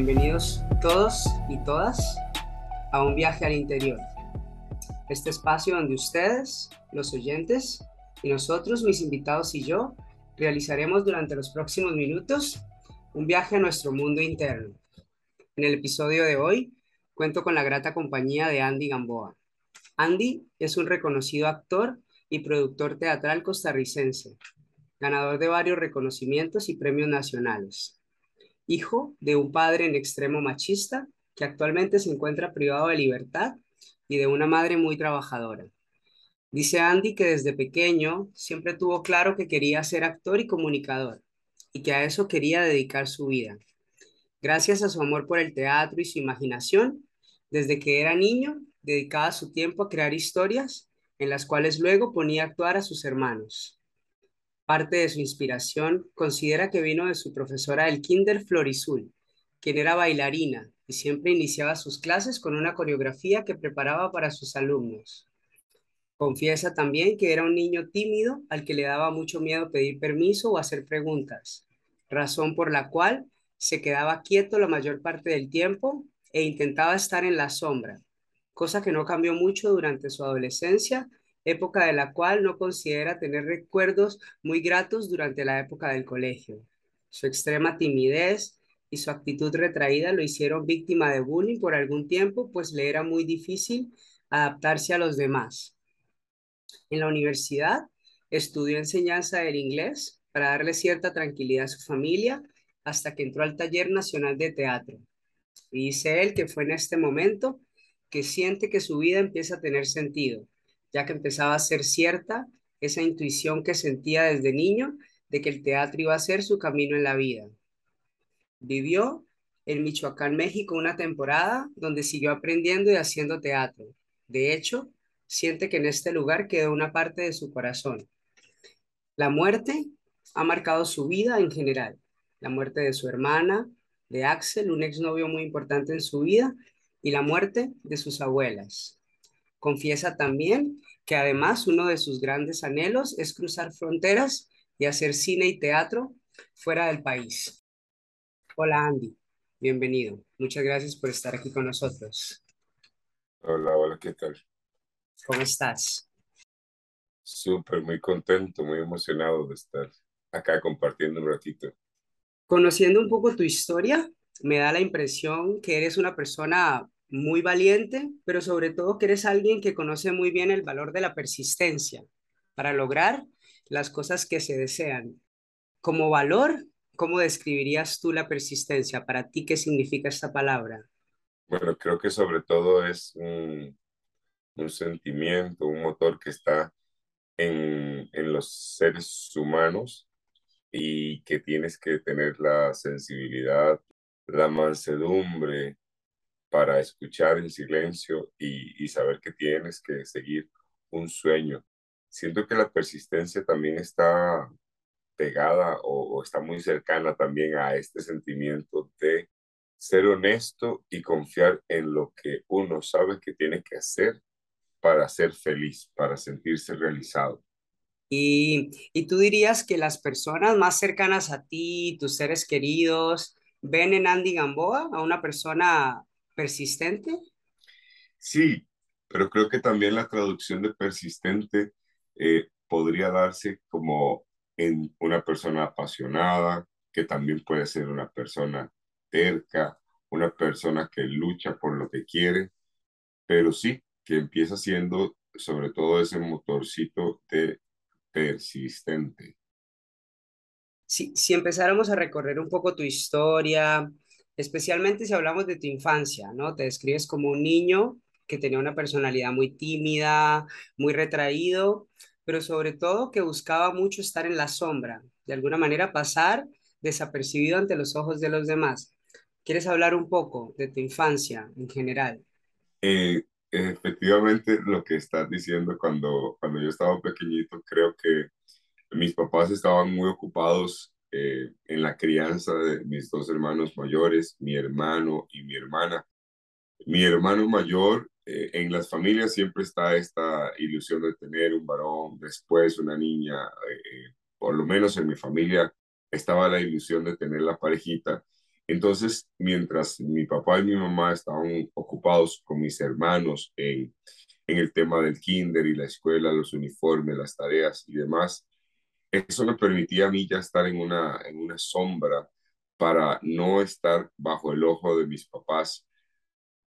Bienvenidos todos y todas a un viaje al interior. Este espacio donde ustedes, los oyentes, y nosotros, mis invitados y yo, realizaremos durante los próximos minutos un viaje a nuestro mundo interno. En el episodio de hoy cuento con la grata compañía de Andy Gamboa. Andy es un reconocido actor y productor teatral costarricense, ganador de varios reconocimientos y premios nacionales. Hijo de un padre en extremo machista que actualmente se encuentra privado de libertad y de una madre muy trabajadora. Dice Andy que desde pequeño siempre tuvo claro que quería ser actor y comunicador y que a eso quería dedicar su vida. Gracias a su amor por el teatro y su imaginación, desde que era niño dedicaba su tiempo a crear historias en las cuales luego ponía a actuar a sus hermanos. Parte de su inspiración considera que vino de su profesora del Kinder Florizul, quien era bailarina y siempre iniciaba sus clases con una coreografía que preparaba para sus alumnos. Confiesa también que era un niño tímido al que le daba mucho miedo pedir permiso o hacer preguntas, razón por la cual se quedaba quieto la mayor parte del tiempo e intentaba estar en la sombra, cosa que no cambió mucho durante su adolescencia, época de la cual no considera tener recuerdos muy gratos durante la época del colegio. Su extrema timidez y su actitud retraída lo hicieron víctima de bullying por algún tiempo, pues le era muy difícil adaptarse a los demás en la universidad, estudió enseñanza del inglés para darle cierta tranquilidad a su familia hasta que entró al taller nacional de teatro. Y dice él que fue en este momento que siente que su vida empieza a tener sentido, ya que empezaba a ser cierta esa intuición que sentía desde niño de que el teatro iba a ser su camino en la vida. Vivió en Michoacán, México, una temporada donde siguió aprendiendo y haciendo teatro. De hecho, siente que en este lugar quedó una parte de su corazón. La muerte ha marcado su vida en general. La muerte de su hermana, de Axel, un exnovio muy importante en su vida, y la muerte de sus abuelas. Confiesa también que además uno de sus grandes anhelos es cruzar fronteras y hacer cine y teatro fuera del país. Hola Andy, bienvenido. Muchas gracias por estar aquí con nosotros. Hola, hola, ¿qué tal? ¿Cómo estás? Súper, muy contento, muy emocionado de estar acá compartiendo un ratito. Conociendo un poco tu historia, me da la impresión que eres una persona muy valiente, pero sobre todo que eres alguien que conoce muy bien el valor de la persistencia para lograr las cosas que se desean. Como valor, ¿cómo describirías tú la persistencia? Para ti, ¿qué significa esta palabra? Bueno, creo que sobre todo es un, un sentimiento, un motor que está en, en los seres humanos y que tienes que tener la sensibilidad, la mansedumbre para escuchar en silencio y, y saber que tienes que seguir un sueño. Siento que la persistencia también está pegada o, o, está muy cercana también a este sentimiento de ser honesto y confiar en lo que uno sabe que tiene que hacer para ser feliz, para sentirse realizado. Y, y tú dirías que las personas más cercanas a ti, tus seres queridos, ven en Andy Gamboa a una persona persistente? Sí, pero creo que también la traducción de persistente eh, podría darse como en una persona apasionada, que también puede ser una persona terca, una persona que lucha por lo que quiere, pero sí, que empieza siendo sobre todo ese motorcito de persistente. Si, si empezáramos a recorrer un poco tu historia, especialmente si hablamos de tu infancia, ¿no? Te describes como un niño que tenía una personalidad muy tímida, muy retraído, pero sobre todo que buscaba mucho estar en la sombra, de alguna manera pasar desapercibido ante los ojos de los demás. ¿Quieres hablar un poco de tu infancia en general? Eh, efectivamente lo que estás diciendo cuando, cuando yo estaba pequeñito, creo que mis papás estaban muy ocupados eh, en la crianza de mis dos hermanos mayores, mi hermano y mi hermana. Mi hermano mayor, eh, en las familias siempre está esta ilusión de tener un varón, después una niña, eh, por lo menos en mi familia estaba la ilusión de tener la parejita. Entonces, mientras mi papá y mi mamá estaban ocupados con mis hermanos en, en el tema del kinder y la escuela, los uniformes, las tareas y demás, eso me permitía a mí ya estar en una, en una sombra para no estar bajo el ojo de mis papás,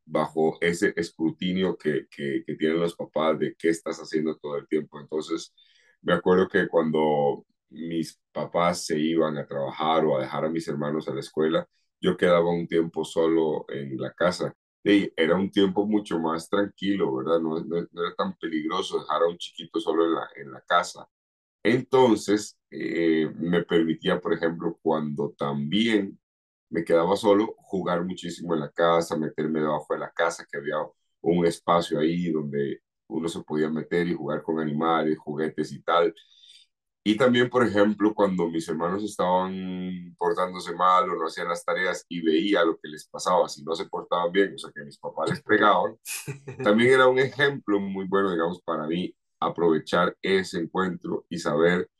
bajo ese escrutinio que, que, tienen los papás de qué estás haciendo todo el tiempo. Entonces, me acuerdo que cuando mis papás se iban a trabajar o a dejar a mis hermanos a la escuela, yo quedaba un tiempo solo en la casa. Y era un tiempo mucho más tranquilo, ¿verdad? No, no, era tan peligroso dejar a un chiquito solo en la, en la casa. Entonces, eh, me permitía, por ejemplo, cuando también me quedaba solo, jugar muchísimo en la casa, meterme debajo de la casa, que había un espacio ahí donde uno se podía meter y jugar con animales, juguetes y tal. Y también, por ejemplo, cuando mis hermanos estaban portándose mal o no hacían las tareas y veía lo que les pasaba, si no se portaban bien, o sea, que mis papás les pegaban, también era un ejemplo muy bueno, digamos, para mí aprovechar ese encuentro y saber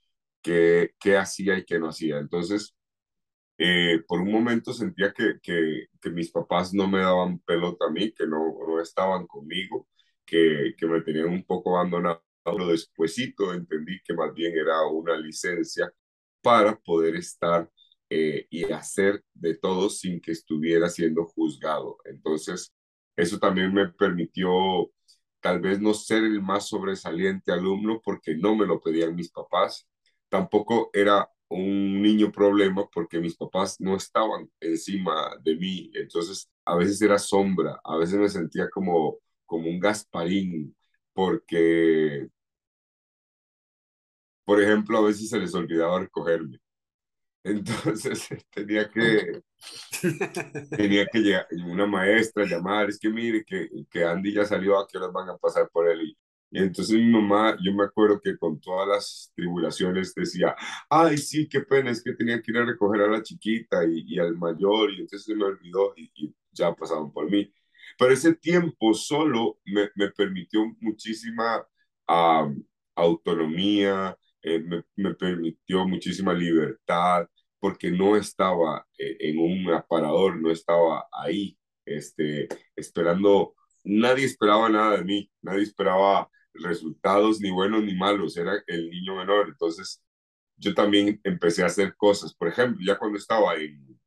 qué, qué hacía y qué no hacía. Entonces, eh, por un momento sentía que, que, mis papás no me daban pelota a mí, que no, no estaban conmigo, que, que me tenían un poco abandonado pero despuesito entendí que más bien era una licencia para poder estar eh, y hacer de todo sin que estuviera siendo juzgado. Entonces, eso también me permitió tal vez no ser el más sobresaliente alumno porque no me lo pedían mis papás. Tampoco era un niño problema porque mis papás no estaban encima de mí. Entonces, a veces era sombra, a veces me sentía como, como un Gasparín porque por ejemplo, a veces se les olvidaba recogerme. Entonces tenía que, tenía que llegar una maestra llamar, es que mire que, que Andy ya salió, ¿a qué horas van a pasar por él? Y, y entonces mi mamá, yo me acuerdo que con todas las tribulaciones decía, ay, sí, qué pena, es que tenía que ir a recoger a la chiquita y, y al mayor, y entonces se me olvidó y, y, ya pasaban por mí. Pero ese tiempo solo me, me permitió muchísima um, autonomía, eh, me, permitió muchísima libertad porque no estaba eh, en un aparador, no estaba ahí, este, esperando, nadie esperaba nada de mí, nadie esperaba resultados ni buenos ni malos, era el niño menor, entonces yo también empecé a hacer cosas, por ejemplo, ya cuando estaba en,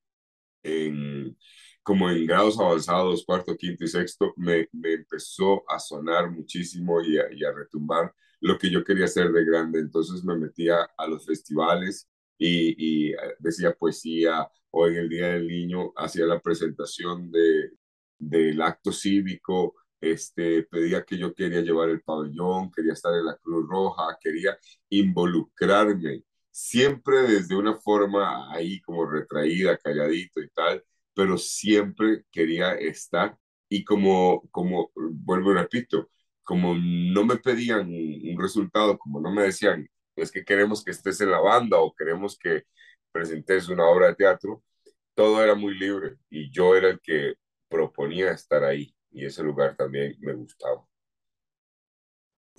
en como en grados avanzados, cuarto, quinto y sexto, me, me empezó a sonar muchísimo y y a retumbar lo que yo quería hacer de grande. Entonces me metía a los festivales y, y decía poesía o en el Día del Niño hacía la presentación de, del acto cívico, este, pedía que yo quería llevar el pabellón, quería estar en la Cruz Roja, quería involucrarme, siempre desde una forma ahí como retraída, calladito y tal, pero siempre quería estar. Y como, como vuelvo y repito, como no me pedían un resultado, como no me decían, es que queremos que estés en la banda o queremos que presentes una obra de teatro, todo era muy libre y yo era el que proponía estar ahí y ese lugar también me gustaba.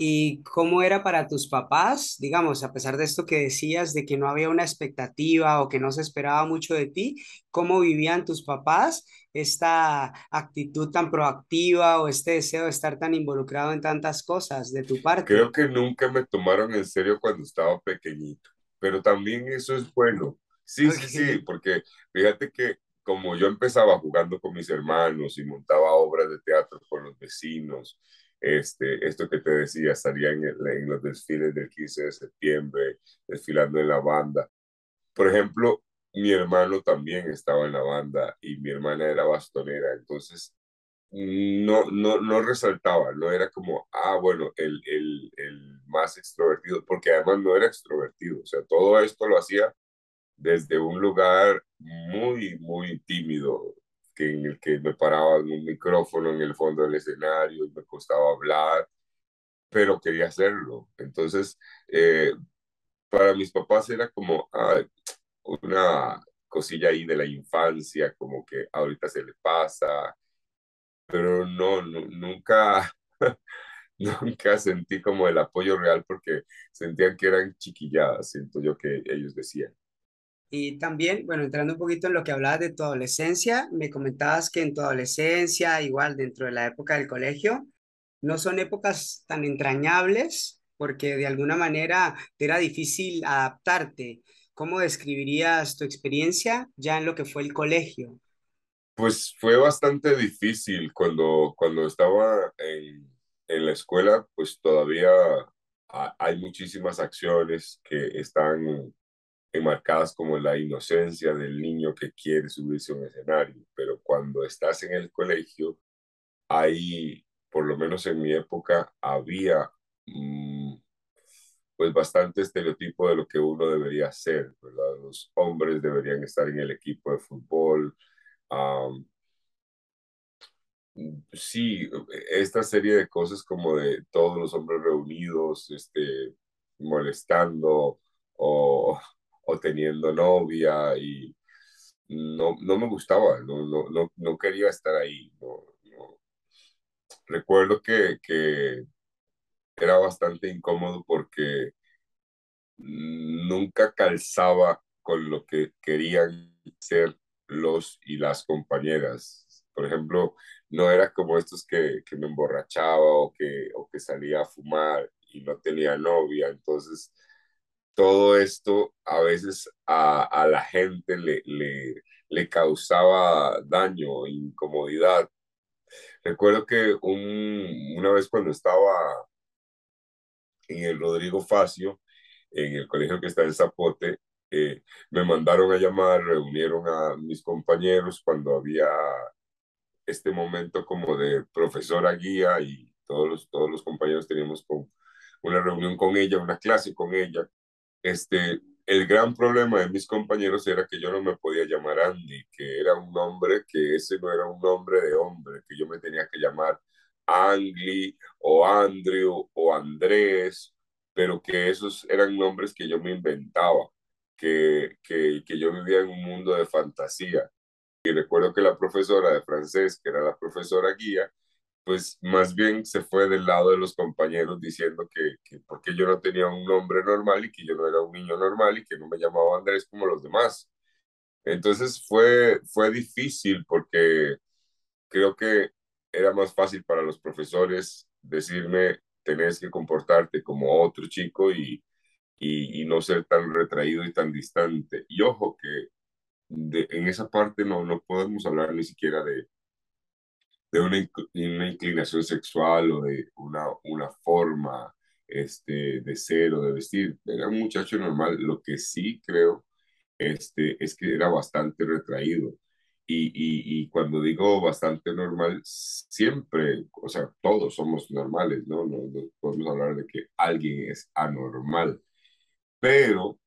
¿Y cómo era para tus papás? Digamos, a pesar de esto que decías, de que no había una expectativa o que no se esperaba mucho de ti, ¿cómo vivían tus papás esta actitud tan proactiva o este deseo de estar tan involucrado en tantas cosas de tu parte? Creo que nunca me tomaron en serio cuando estaba pequeñito, pero también eso es bueno. Sí, sí, sí, porque fíjate que como yo empezaba jugando con mis hermanos y montaba obras de teatro con los vecinos, este, esto que te decía, estaría en, en, los desfiles del 15 de septiembre, desfilando en la banda. Por ejemplo, mi hermano también estaba en la banda y mi hermana era bastonera, entonces no, no, no resaltaba, no era como, ah, bueno, el, el, el más extrovertido, porque además no era extrovertido, o sea, todo esto lo hacía desde un lugar muy, muy tímido, en el que me paraba en un micrófono en el fondo del escenario y me costaba hablar, pero quería hacerlo. Entonces, eh, para mis papás era como una cosilla ahí de la infancia, como que ahorita se le pasa, pero no, no nunca, nunca sentí como el apoyo real porque sentían que eran chiquilladas, siento yo que ellos decían. Y también, bueno, entrando un poquito en lo que hablabas de tu adolescencia, me comentabas que en tu adolescencia, igual dentro de la época del colegio, no son épocas tan entrañables porque de alguna manera te era difícil adaptarte. ¿Cómo describirías tu experiencia ya en lo que fue el colegio? Pues fue bastante difícil cuando, cuando estaba en, en la escuela, pues todavía hay muchísimas acciones que están enmarcadas como la inocencia del niño que quiere subirse a un escenario, pero cuando estás en el colegio, hay, por lo menos en mi época, había mm, pues bastante estereotipo de lo que uno debería ser, ¿verdad? Los hombres deberían estar en el equipo de fútbol. sí, esta serie de cosas como de todos los hombres reunidos, este, molestando o o teniendo novia y no, no me gustaba, no, no, no, no quería estar ahí. No, Recuerdo que, que era bastante incómodo porque nunca calzaba con lo que querían ser los y las compañeras. Por ejemplo, no era como estos que, que me emborrachaba o que, o que salía a fumar y no tenía novia. Entonces, todo esto a veces a, a la gente le, le, le, causaba daño, incomodidad. Recuerdo que un, una vez cuando estaba en el Rodrigo Facio, en el colegio que está en Zapote, eh, me mandaron a llamar, reunieron a mis compañeros cuando había este momento como de profesora guía y todos los, todos los compañeros teníamos con, una reunión con ella, una clase con ella este, el gran problema de mis compañeros era que yo no me podía llamar Andy, que era un nombre que ese no era un nombre de hombre, que yo me tenía que llamar Angli o Andrew o Andrés, pero que esos eran nombres que yo me inventaba, que, que, que yo vivía en un mundo de fantasía. Y recuerdo que la profesora de francés, que era la profesora guía, pues más bien se fue del lado de los compañeros diciendo que, que porque yo no tenía un nombre normal y que yo no era un niño normal y que no me llamaba Andrés como los demás. Entonces fue, fue difícil porque creo que era más fácil para los profesores decirme, tenés que comportarte como otro chico y, y, y no ser tan retraído y tan distante. Y ojo que de, en esa parte no, no podemos hablar ni siquiera de, de una, una, inclinación sexual o de una, una forma este, de ser o de vestir. Era un muchacho normal. Lo que sí creo este, es que era bastante retraído. Y, y, y, cuando digo bastante normal, siempre, o sea, todos somos normales, ¿no? No, no podemos hablar de que alguien es anormal, pero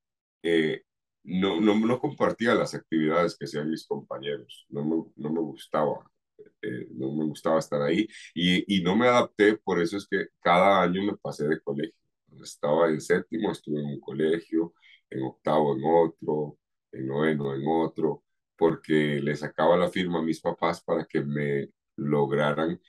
eh, no, no, no compartía las actividades que hacían mis compañeros, no me, no me gustaba eh, no me gustaba estar ahí y, y, no me adapté, por eso es que cada año me pasé de colegio. Estaba en séptimo, estuve en un colegio, en octavo en otro, en noveno en otro, porque le sacaba la firma a mis papás para que me lograran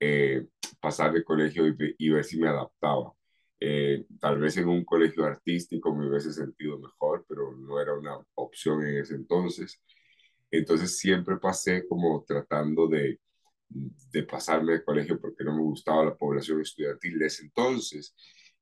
eh, pasar de colegio y, y, ver si me adaptaba. Eh, tal vez en un colegio artístico me hubiese sentido mejor, pero no era una opción en ese entonces. Entonces siempre pasé como tratando de, de pasarme de colegio porque no me gustaba la población estudiantil de ese entonces.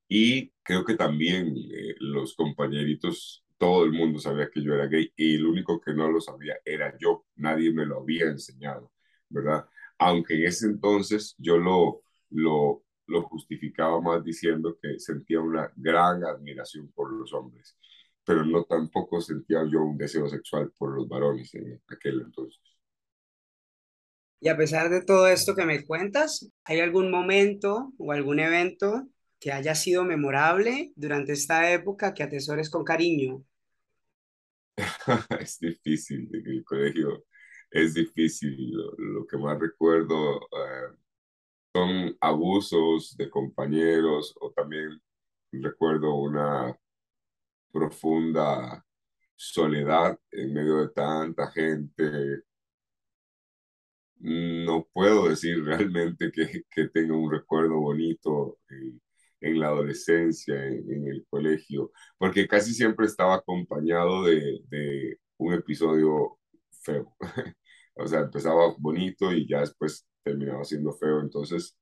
Y creo que también eh, los compañeritos, todo el mundo sabía que yo era gay y el único que no lo sabía era yo. Nadie me lo había enseñado, ¿verdad? Aunque en ese entonces yo lo, lo, lo justificaba más diciendo que sentía una gran admiración por los hombres pero no tampoco sentía yo un deseo sexual por los varones en aquel entonces. Y a pesar de todo esto que me cuentas, ¿hay algún momento o algún evento que haya sido memorable durante esta época que atesores con cariño? es difícil, en el colegio es difícil. Lo, que más recuerdo eh, son abusos de compañeros o también recuerdo una profunda soledad en medio de tanta gente. No puedo decir realmente que, que tenga un recuerdo bonito. en la adolescencia, en, el colegio, porque casi siempre estaba acompañado de, de un episodio feo. o sea, empezaba bonito y ya después terminaba siendo feo. Entonces,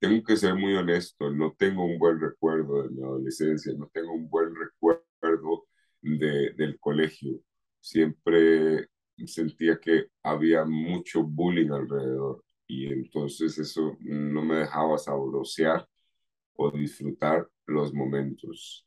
tengo que ser muy honesto, no tengo un buen recuerdo de mi adolescencia, no tengo un buen recuerdo de, del colegio. Siempre sentía que había mucho bullying alrededor y entonces eso no me dejaba saborear o disfrutar los momentos.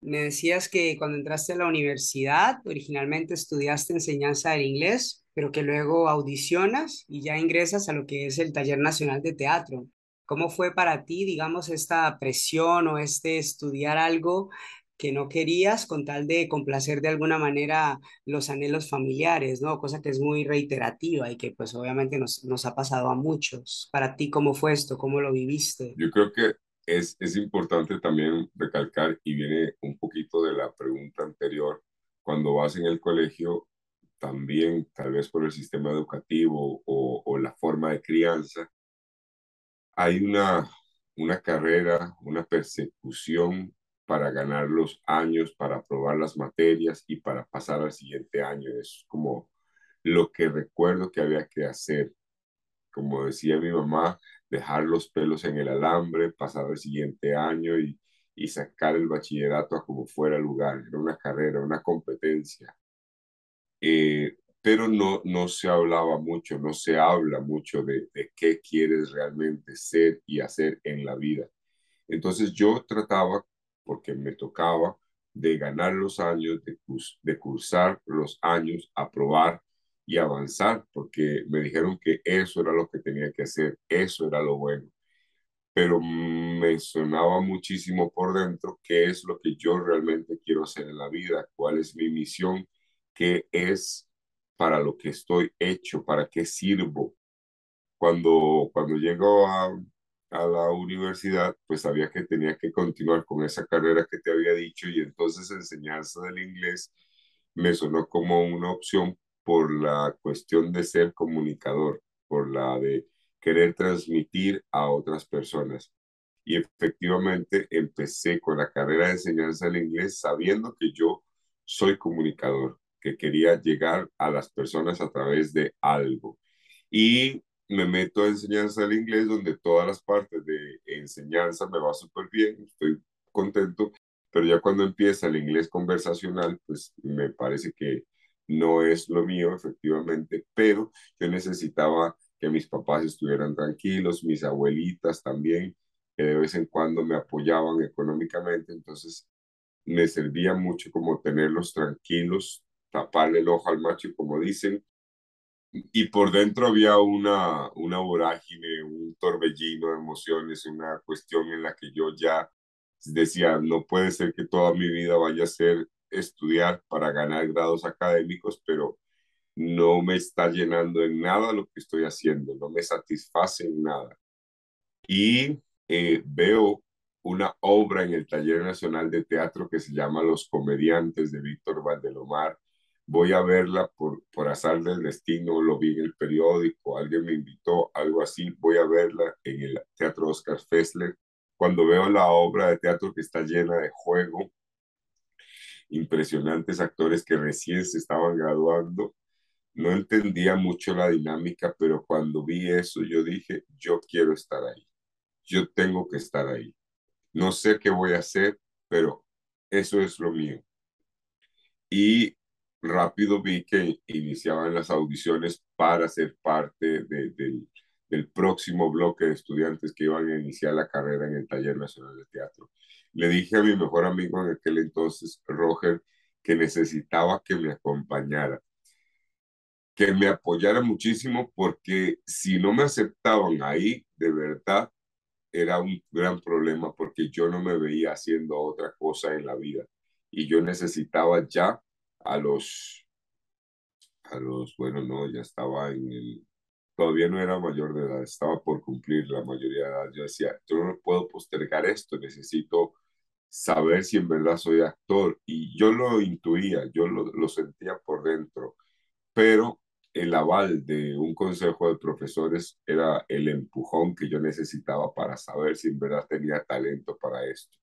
Me decías que cuando entraste a la universidad, originalmente estudiaste enseñanza del inglés, pero que luego audicionas y ya ingresas a lo que es el Taller Nacional de Teatro. ¿Cómo fue para ti, digamos, esta presión o este estudiar algo que no querías con tal de complacer de alguna manera los anhelos familiares, ¿no? Cosa que es muy reiterativa y que pues obviamente nos, nos ha pasado a muchos. Para ti, ¿cómo fue esto? ¿Cómo lo viviste? Yo creo que es, es importante también recalcar y viene un poquito de la pregunta anterior, cuando vas en el colegio, también tal vez por el sistema educativo o, o la forma de crianza, hay una, una carrera, una persecución para ganar los años, para aprobar las materias y para pasar al siguiente año. Es como lo que recuerdo que había que hacer. Como decía mi mamá, dejar los pelos en el alambre, pasar al siguiente año y, y sacar el bachillerato a como fuera lugar. Era una carrera, una competencia. Eh, pero no, no se hablaba mucho, no se habla mucho de, de qué quieres realmente ser y hacer en la vida. Entonces yo trataba porque me tocaba de ganar los años, de, cursar los años, aprobar y avanzar, porque me dijeron que eso era lo que tenía que hacer, eso era lo bueno. Pero me sonaba muchísimo por dentro qué es lo que yo realmente quiero hacer en la vida, cuál es mi misión, qué es para lo que estoy hecho, para qué sirvo. Cuando, cuando llego a, a la universidad, pues sabía que tenía que continuar con esa carrera que te había dicho y entonces enseñanza del inglés me sonó como una opción por la cuestión de ser comunicador, por la de querer transmitir a otras personas. Y efectivamente empecé con la carrera de enseñanza del inglés sabiendo que yo soy comunicador, que quería llegar a las personas a través de algo. Y me meto a enseñanza del inglés, donde todas las partes de enseñanza me va súper bien, estoy contento, pero ya cuando empieza el inglés conversacional, pues me parece que no es lo mío, efectivamente, pero yo necesitaba que mis papás estuvieran tranquilos, mis abuelitas también, que de vez en cuando me apoyaban económicamente, entonces me servía mucho como tenerlos tranquilos, taparle el ojo al macho, como dicen, y por dentro había una, una vorágine, un torbellino de emociones, una cuestión en la que yo ya decía, no puede ser que toda mi vida vaya a ser estudiar para ganar grados académicos, pero no me está llenando en nada lo que estoy haciendo, no me satisface en nada. Y eh, veo una obra en el Taller Nacional de Teatro que se llama Los Comediantes de Víctor Valdelomar, voy a verla por, por azar del destino, lo vi en el periódico, alguien me invitó, algo así, voy a verla en el Teatro Oscar Fessler. Cuando veo la obra de teatro que está llena de juego, impresionantes actores que recién se estaban graduando, no entendía mucho la dinámica, pero cuando vi eso yo dije, yo quiero estar ahí, yo tengo que estar ahí. No sé qué voy a hacer, pero eso es lo mío. Y rápido vi que iniciaban las audiciones para ser parte del, del próximo bloque de estudiantes que iban a iniciar la carrera en el Taller Nacional de Teatro. Le dije a mi mejor amigo en aquel entonces, Roger, que necesitaba que me acompañara, que me apoyara muchísimo porque si no me aceptaban ahí, de verdad, era un gran problema porque yo no me veía haciendo otra cosa en la vida y yo necesitaba ya a los, a los, bueno, no, ya estaba en el, todavía no era mayor de edad, estaba por cumplir la mayoría de edad. Yo decía, yo no puedo postergar esto, necesito saber si en verdad soy actor. Y yo lo intuía, yo lo, lo sentía por dentro, pero el aval de un consejo de profesores era el empujón que yo necesitaba para saber si en verdad tenía talento para esto.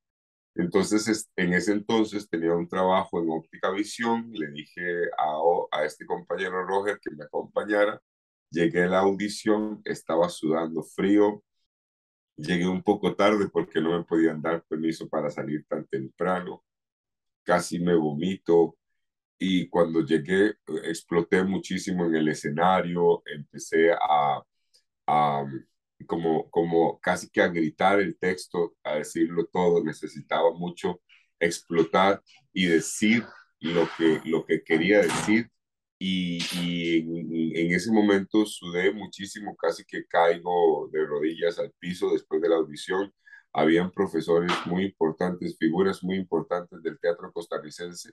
Entonces, en ese entonces tenía un trabajo en óptica visión, le dije a, este compañero Roger que me acompañara, llegué a la audición, estaba sudando frío, llegué un poco tarde porque no me podían dar permiso para salir tan temprano, casi me vomito, y cuando llegué exploté muchísimo en el escenario, empecé a como, como casi que a gritar el texto, a decirlo todo, necesitaba mucho explotar y decir lo que, lo que quería decir y, y en, ese momento sudé muchísimo, casi que caigo de rodillas al piso después de la audición. Habían profesores muy importantes, figuras muy importantes del teatro costarricense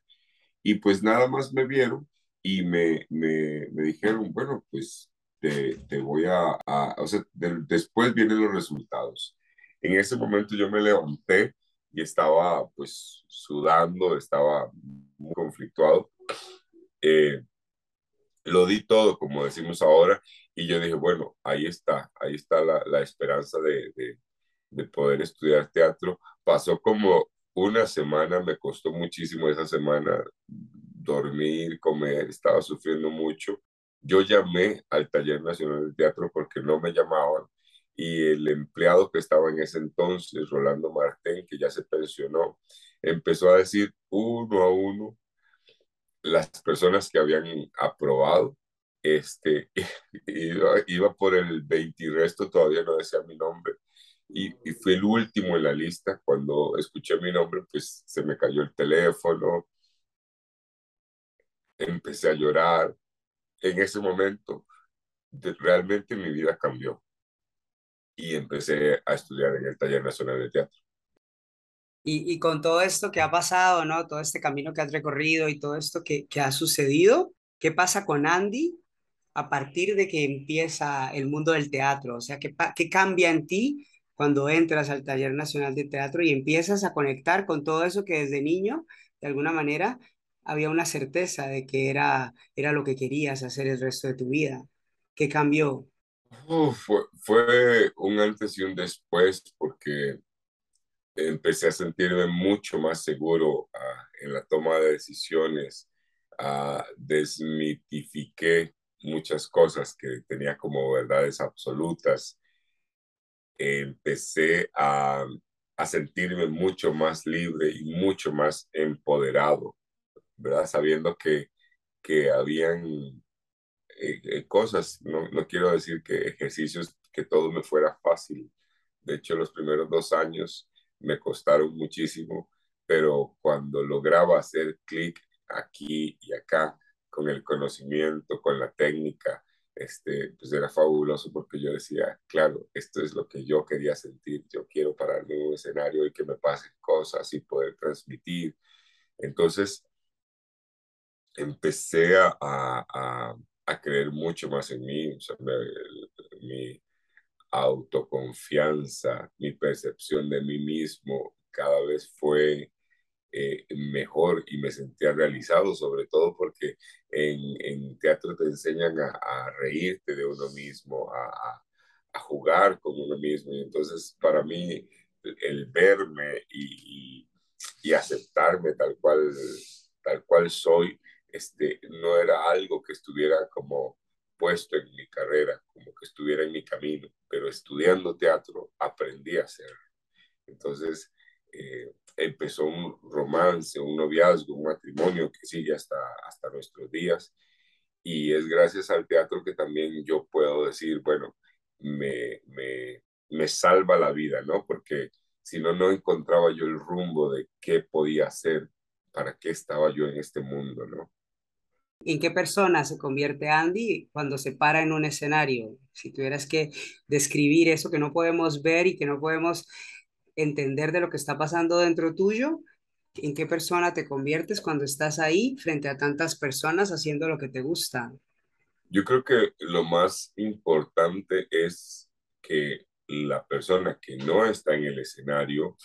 y pues nada más me vieron y me, me, me dijeron, bueno, pues te, te voy a, o sea, después vienen los resultados. En ese momento yo me levanté y estaba pues sudando, estaba muy conflictuado. Eh, lo di todo, como decimos ahora, y yo dije, bueno, ahí está, ahí está la, la esperanza de, de, de, poder estudiar teatro. Pasó como una semana, me costó muchísimo esa semana dormir, comer, estaba sufriendo mucho. Yo llamé al Taller Nacional de Teatro porque no me llamaban y el empleado que estaba en ese entonces, Rolando Martín, que ya se pensionó, empezó a decir uno a uno las personas que habían aprobado. Este, iba, iba por el 20 y resto, todavía no decía mi nombre y, y fui el último en la lista. Cuando escuché mi nombre, pues se me cayó el teléfono, empecé a llorar. En ese momento, realmente mi vida cambió y empecé a estudiar en el Taller Nacional de Teatro. Y, y, con todo esto que ha pasado, ¿no? Todo este camino que has recorrido y todo esto que, que ha sucedido, ¿qué pasa con Andy a partir de que empieza el mundo del teatro? O sea, ¿qué, qué cambia en ti cuando entras al Taller Nacional de Teatro y empiezas a conectar con todo eso que desde niño, de alguna manera, había una certeza de que era, era lo que querías hacer el resto de tu vida. ¿Qué cambió? fue, fue un antes y un después porque empecé a sentirme mucho más seguro uh, en la toma de decisiones, uh, desmitifiqué muchas cosas que tenía como verdades absolutas empecé a, a sentirme mucho más libre y mucho más empoderado, ¿verdad? Sabiendo que, que habían eh, eh, cosas, no, no quiero decir que ejercicios, que todo me fuera fácil. De hecho, los primeros dos años me costaron muchísimo, pero cuando lograba hacer clic aquí y acá con el conocimiento, con la técnica, este, pues era fabuloso porque yo decía, claro, esto es lo que yo quería sentir, yo quiero pararme en un escenario y que me pasen cosas y poder transmitir. Entonces, empecé a, a, a creer mucho más en mí, mi autoconfianza, mi percepción de mí mismo cada vez fue eh, mejor y me sentía realizado, sobre todo porque en, en teatro te enseñan a, a, reírte de uno mismo, a, a, jugar con uno mismo. Y entonces para mí el verme y, y, y, aceptarme tal cual, tal cual soy, este, no era algo que estuviera como puesto en mi carrera, como que estuviera en mi camino, pero estudiando teatro aprendí a hacerlo. Entonces, eh, empezó un romance, un noviazgo, un matrimonio que sigue hasta, hasta nuestros días. Y es gracias al teatro que también yo puedo decir, bueno, me, me, me salva la vida, ¿no? Porque si no, no encontraba yo el rumbo de qué podía hacer, para qué estaba yo en este mundo, ¿no? ¿En qué persona se convierte Andy cuando se para en un escenario? Si tuvieras que describir eso que no podemos ver y que no podemos entender de lo que está pasando dentro tuyo, en qué persona te conviertes cuando estás ahí frente a tantas personas haciendo lo que te gusta. Yo creo que lo más importante es que la persona que no está en el escenario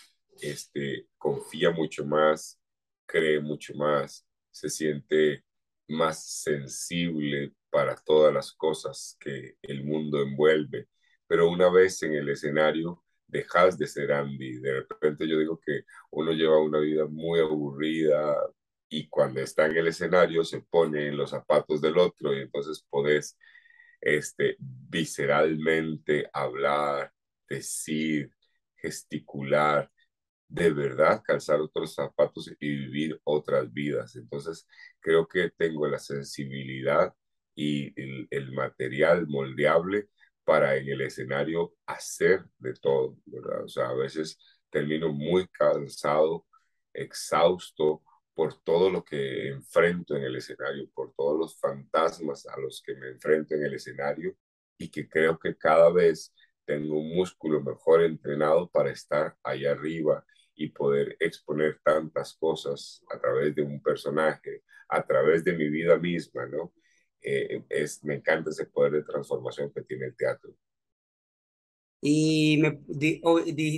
este, confía mucho más, cree mucho más, se siente más sensible para todas las cosas que el mundo envuelve, pero una vez en el escenario dejas de ser Andy. De repente yo digo que uno lleva una vida muy aburrida y cuando está en el escenario se pone en los zapatos del otro y entonces podés este, visceralmente hablar, decir, gesticular, de verdad calzar otros zapatos y vivir otras vidas. Entonces, creo que tengo la sensibilidad y el, material moldeable para en el escenario hacer de todo, ¿verdad? O sea, a veces termino muy cansado, exhausto por todo lo que enfrento en el escenario, por todos los fantasmas a los que me enfrento en el escenario y que creo que cada vez tengo un músculo mejor entrenado para estar ahí arriba y poder exponer tantas cosas a través de un personaje, a través de mi vida misma, ¿no? Eh, es, me encanta ese poder de transformación que tiene el teatro. Y me,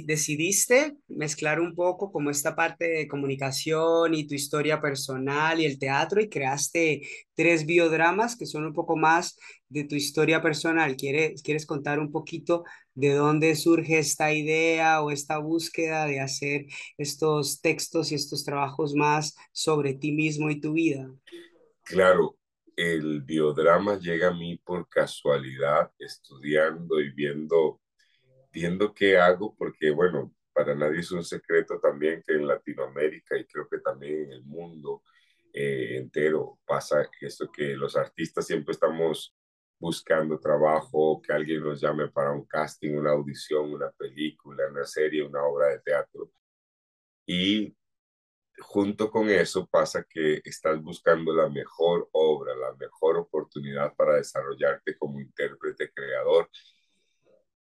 decidiste mezclar un poco como esta parte de comunicación y tu historia personal y el teatro y creaste tres biodramas que son un poco más de tu historia personal. ¿Quieres, ¿Quieres contar un poquito de dónde surge esta idea o esta búsqueda de hacer estos textos y estos trabajos más sobre ti mismo y tu vida? Claro, el biodrama llega a mí por casualidad, estudiando y viendo, viendo qué hago, porque bueno, para nadie es un secreto también que en Latinoamérica y creo que también en el mundo eh, entero pasa esto que los artistas siempre estamos buscando trabajo, que alguien nos llame para un casting, una audición, una película, una serie, una obra de teatro. Y junto con eso pasa que estás buscando la mejor obra, la mejor oportunidad para desarrollarte como intérprete creador.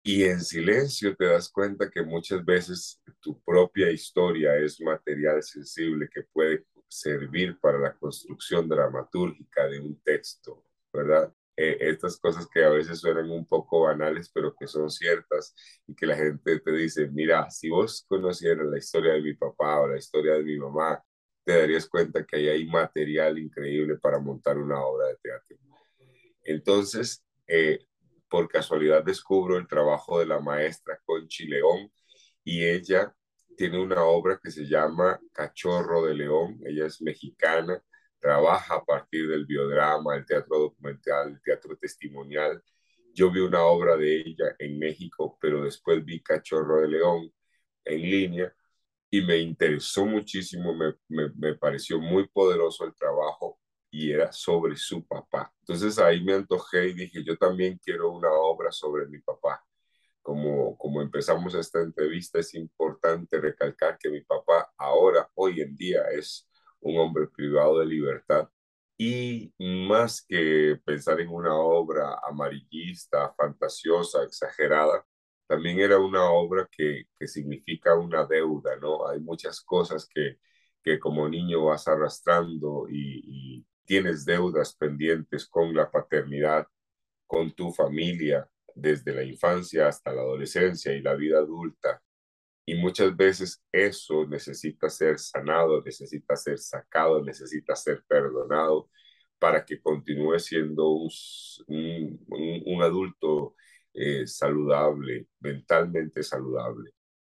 Y en silencio te das cuenta que muchas veces tu propia historia es material sensible que puede servir para la construcción dramatúrgica de un texto, ¿verdad? Eh, estas cosas que a veces suenan un poco banales, pero que son ciertas y que la gente te dice, mira, si vos conocieras la historia de mi papá o la historia de mi mamá, te darías cuenta que ahí hay material increíble para montar una obra de teatro. Entonces, eh, por casualidad descubro el trabajo de la maestra Conchi León y ella tiene una obra que se llama Cachorro de León. Ella es mexicana trabaja a partir del biodrama, el teatro documental, el teatro testimonial. Yo vi una obra de ella en México, pero después vi Cachorro de León en línea y me interesó muchísimo, me, me, me pareció muy poderoso el trabajo y era sobre su papá. Entonces ahí me antojé y dije, yo también quiero una obra sobre mi papá. Como, como empezamos esta entrevista, es importante recalcar que mi papá ahora, hoy en día, es un hombre privado de libertad. Y más que pensar en una obra amarillista, fantasiosa, exagerada, también era una obra que, que significa una deuda, ¿no? Hay muchas cosas que, que como niño vas arrastrando y, y tienes deudas pendientes con la paternidad, con tu familia, desde la infancia hasta la adolescencia y la vida adulta. Y muchas veces eso necesita ser sanado, necesita ser sacado, necesita ser perdonado para que continúe siendo un, un, adulto eh, saludable, mentalmente saludable.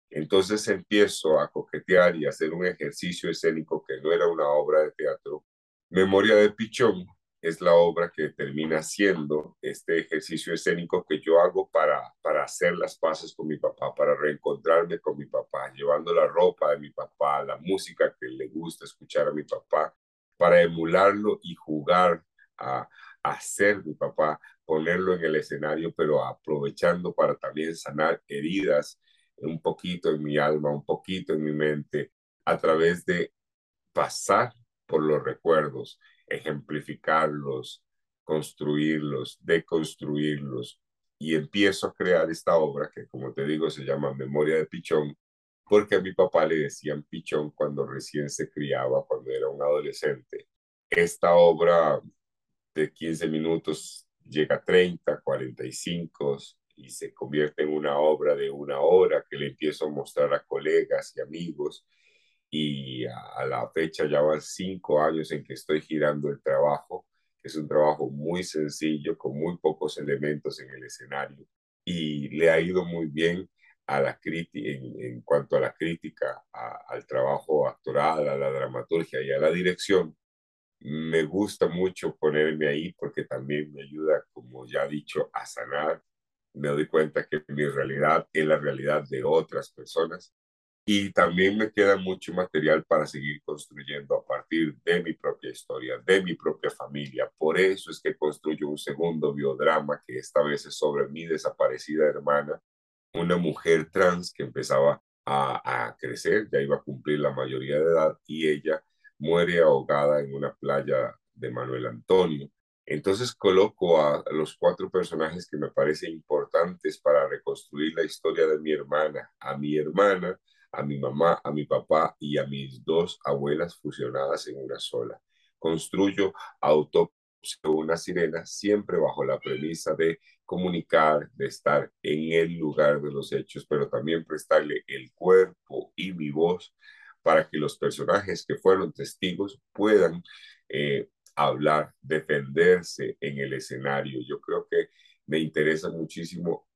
Entonces empiezo a coquetear y a hacer un ejercicio escénico que no era una obra de teatro. Memoria de Pichón, es la obra que termina siendo este ejercicio escénico que yo hago para, para hacer las paces con mi papá, para reencontrarme con mi papá, llevando la ropa de mi papá, la música que le gusta escuchar a mi papá, para emularlo y jugar a, a ser mi papá, ponerlo en el escenario, pero aprovechando para también sanar heridas un poquito en mi alma, un poquito en mi mente, a través de pasar por los recuerdos ejemplificarlos, construirlos, deconstruirlos. Y empiezo a crear esta obra que, como te digo, se llama Memoria de Pichón, porque a mi papá le decían Pichón cuando recién se criaba, cuando era un adolescente. Esta obra de 15 minutos llega a 30, 45 y se convierte en una obra de una hora que le empiezo a mostrar a colegas y amigos y a, la fecha ya van cinco años en que estoy girando el trabajo es un trabajo muy sencillo, con muy pocos elementos en el escenario, y le ha ido muy bien a la crítica, en, cuanto a la crítica al trabajo actoral, a la dramaturgia y a la dirección, me gusta mucho ponerme ahí porque también me ayuda, como ya he dicho, a sanar. Me doy cuenta que mi realidad es la realidad de otras personas y también me queda mucho material para seguir construyendo a partir de mi propia historia, de mi propia familia. Por eso es que construyo un segundo biodrama que esta vez es sobre mi desaparecida hermana, una mujer trans que empezaba a, a crecer, ya iba a cumplir la mayoría de edad y ella muere ahogada en una playa de Manuel Antonio. Entonces coloco a los cuatro personajes que me parecen importantes para reconstruir la historia de mi hermana, a mi hermana, a mi mamá, a mi papá y a mis dos abuelas fusionadas en una sola. Construyo Autopsia una sirena siempre bajo la premisa de comunicar, de estar en el lugar de los hechos, pero también prestarle el cuerpo y mi voz para que los personajes que fueron testigos puedan eh, hablar, defenderse en el escenario. Yo creo que me interesa muchísimo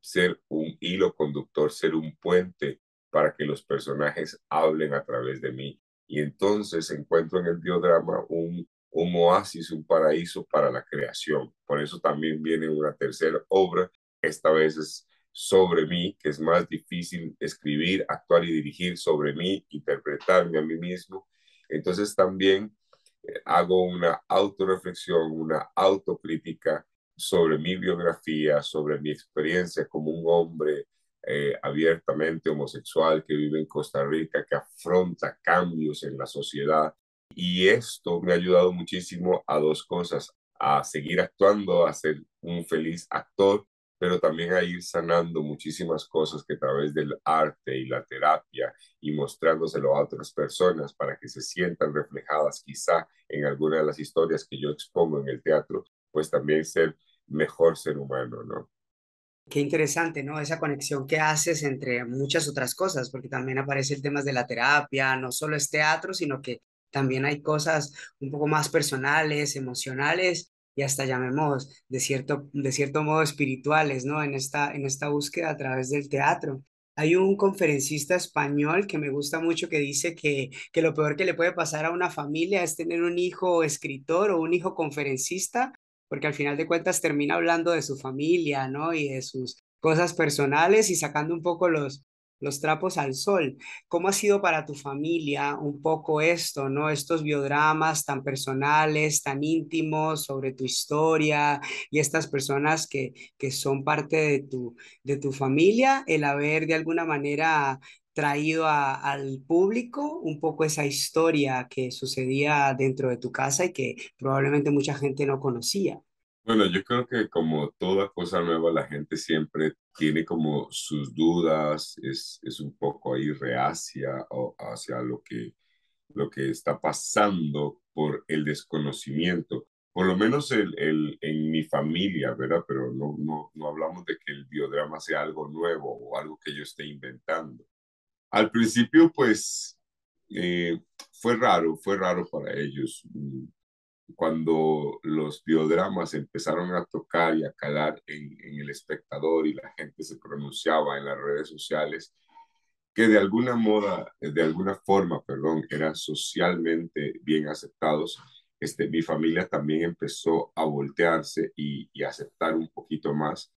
ser un hilo conductor, ser un puente para que los personajes hablen a través de mí. Y entonces encuentro en el biodrama un, un oasis, un paraíso para la creación. Por eso también viene una tercera obra, esta vez es sobre mí, que es más difícil escribir, actuar y dirigir sobre mí, interpretarme a mí mismo. Entonces también eh, hago una autorreflexión, una autocrítica sobre mi biografía, sobre mi experiencia como un hombre eh, abiertamente homosexual que vive en Costa Rica, que afronta cambios en la sociedad. Y esto me ha ayudado muchísimo a dos cosas, a seguir actuando, a ser un feliz actor, pero también a ir sanando muchísimas cosas que a través del arte y la terapia y mostrándoselo a otras personas para que se sientan reflejadas quizá en alguna de las historias que yo expongo en el teatro, pues también ser mejor ser humano, ¿no? Qué interesante, ¿no? Esa conexión que haces entre muchas otras cosas, porque también aparece el tema de la terapia, no solo es teatro, sino que también hay cosas un poco más personales, emocionales y hasta llamemos de cierto, de cierto modo espirituales, ¿no? En esta, en esta búsqueda a través del teatro. Hay un conferencista español que me gusta mucho que dice que, que lo peor que le puede pasar a una familia es tener un hijo escritor o un hijo conferencista porque al final de cuentas termina hablando de su familia, ¿no? Y de sus cosas personales y sacando un poco los, los trapos al sol. ¿Cómo ha sido para tu familia un poco esto, ¿no? Estos biodramas tan personales, tan íntimos sobre tu historia y estas personas que, que son parte de tu, de tu familia, el haber de alguna manera traído al público un poco esa historia que sucedía dentro de tu casa y que probablemente mucha gente no conocía. Bueno, yo creo que como toda cosa nueva, la gente siempre tiene como sus dudas, es, es un poco ahí reacia o hacia lo que, lo que está pasando por el desconocimiento. Por lo menos el, el, en mi familia, ¿verdad? Pero no, no, no hablamos de que el biodrama sea algo nuevo o algo que yo esté inventando. Al principio, pues, eh, fue raro, fue raro para ellos. Cuando los biodramas empezaron a tocar y a calar en, en, el espectador y la gente se pronunciaba en las redes sociales, que de alguna moda, de alguna forma, perdón, eran socialmente bien aceptados, este, mi familia también empezó a voltearse y, y aceptar un poquito más.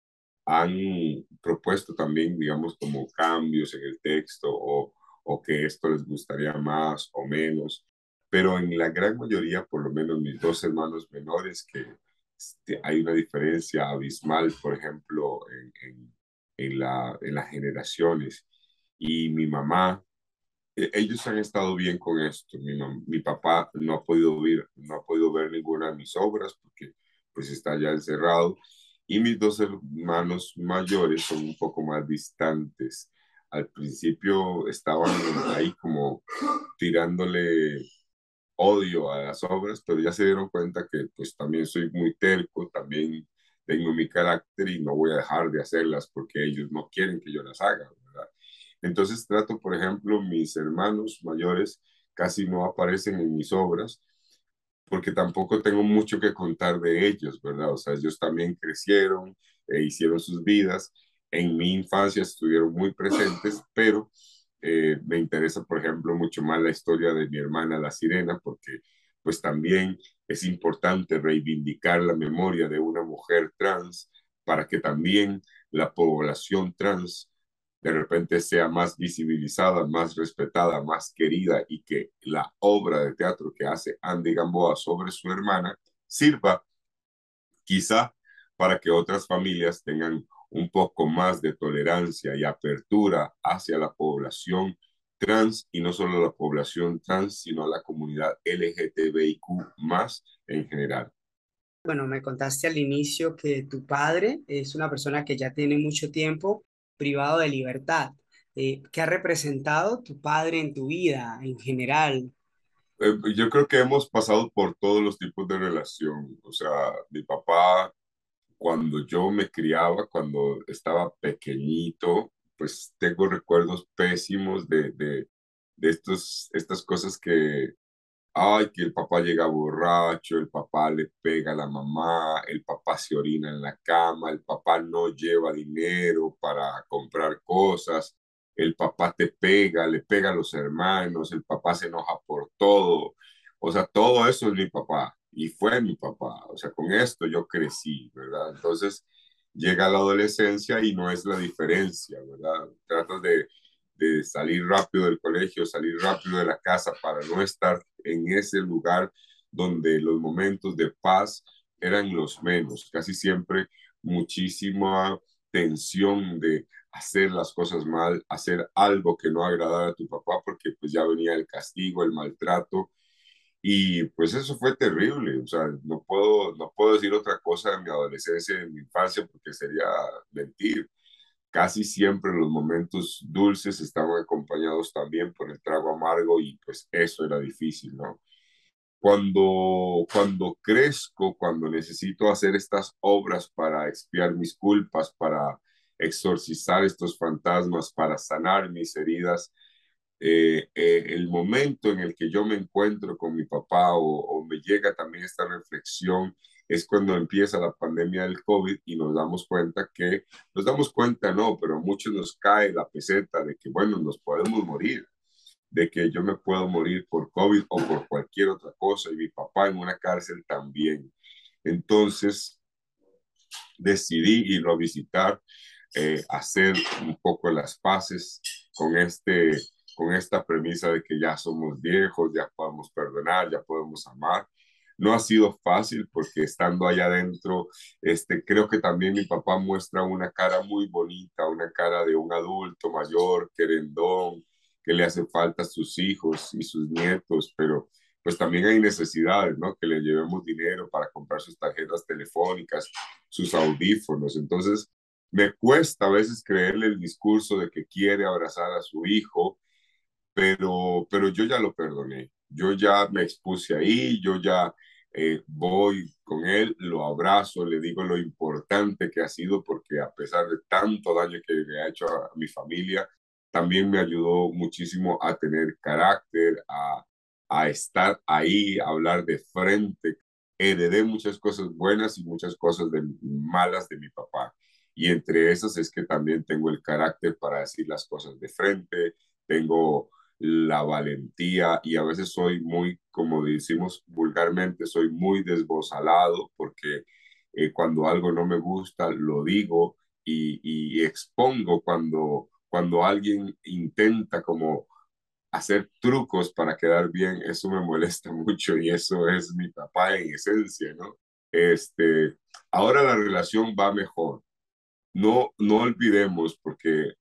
Han propuesto también, digamos, como cambios en el texto o, o que esto les gustaría más o menos pero en la gran mayoría, por lo menos mis dos hermanos menores, que este, hay una diferencia abismal, por ejemplo, en, en, la, en las generaciones. Y mi mamá, e, ellos han estado bien con esto. Mi, mi papá no ha podido ver, no ha podido ver ninguna de mis obras porque pues está ya encerrado. Y mis dos hermanos mayores son un poco más distantes. Al principio estaban ahí como tirándole odio a las obras, pero ya se dieron cuenta que pues también soy muy terco, también tengo mi carácter y no voy a dejar de hacerlas porque ellos no quieren que yo las haga, ¿verdad? Entonces trato, por ejemplo, mis hermanos mayores casi no aparecen en mis obras porque tampoco tengo mucho que contar de ellos, ¿verdad? O sea, ellos también crecieron, e hicieron sus vidas. En mi infancia estuvieron muy presentes, pero eh, me interesa, por ejemplo, mucho más la historia de mi hermana La Sirena, porque pues también es importante reivindicar la memoria de una mujer trans para que también la población trans de repente sea más visibilizada, más respetada, más querida y que la obra de teatro que hace Andy Gamboa sobre su hermana sirva quizá para que otras familias tengan un poco más de tolerancia y apertura hacia la población trans y no solo la población trans, sino la comunidad LGTBIQ más en general. Bueno, me contaste al inicio que tu padre es una persona que ya tiene mucho tiempo privado de libertad. Eh, ¿Qué ha representado tu padre en tu vida en general? Eh, yo creo que hemos pasado por todos los tipos de relación. O sea, mi papá, cuando yo me criaba, cuando estaba pequeñito, pues tengo recuerdos pésimos de, de, de estos, estas cosas que, ay, que el papá llega borracho, el papá le pega a la mamá, el papá se orina en la cama, el papá no lleva dinero para comprar cosas, el papá te pega, le pega a los hermanos, el papá se enoja por todo. O sea, todo eso es mi papá y fue mi papá. O sea, con esto yo crecí, ¿verdad? Entonces llega la adolescencia y no es la diferencia, ¿verdad? Tratas de de salir rápido del colegio, salir rápido de la casa para no estar en ese lugar donde los momentos de paz eran los menos, casi siempre muchísima tensión de hacer las cosas mal, hacer algo que no agradara a tu papá porque pues ya venía el castigo, el maltrato. Y pues eso fue terrible, o sea, no puedo, no puedo decir otra cosa de mi adolescencia, de mi infancia porque sería mentir casi siempre los momentos dulces estaban acompañados también por el trago amargo y pues eso era difícil, ¿no? Cuando, cuando crezco, cuando necesito hacer estas obras para expiar mis culpas, para exorcizar estos fantasmas, para sanar mis heridas, eh, eh, el momento en el que yo me encuentro con mi papá o, o me llega también esta reflexión es cuando empieza la pandemia del COVID y nos damos cuenta que, nos damos cuenta, no, pero muchos nos cae la peseta de que, bueno, nos podemos morir, de que yo me puedo morir por COVID o por cualquier otra cosa y mi papá en una cárcel también. Entonces, decidí irlo a visitar, eh, hacer un poco las paces con este con esta premisa de que ya somos viejos, ya podemos perdonar, ya podemos amar no ha sido fácil porque estando allá adentro, este, creo que también mi papá muestra una cara muy bonita, una cara de un adulto mayor, querendón, que le hace falta a sus hijos y sus nietos, pero pues también hay necesidades, ¿no? Que le llevemos dinero para comprar sus tarjetas telefónicas, sus audífonos. Entonces, me cuesta a veces creerle el discurso de que quiere abrazar a su hijo, pero, pero yo ya lo perdoné yo ya me expuse ahí, yo ya eh, voy con él, lo abrazo, le digo lo importante que ha sido porque a pesar de tanto daño que le ha hecho a, mi familia, también me ayudó muchísimo a tener carácter, a, a estar ahí, a hablar de frente. Heredé muchas cosas buenas y muchas cosas de, malas de mi papá. Y entre esas es que también tengo el carácter para decir las cosas de frente, tengo la valentía y a veces soy muy, como decimos vulgarmente, soy muy desbozalado porque eh, cuando algo no me gusta lo digo y, y, expongo cuando, cuando alguien intenta como hacer trucos para quedar bien, eso me molesta mucho y eso es mi papá en esencia, ¿no? Este, ahora la relación va mejor. No, no olvidemos, porque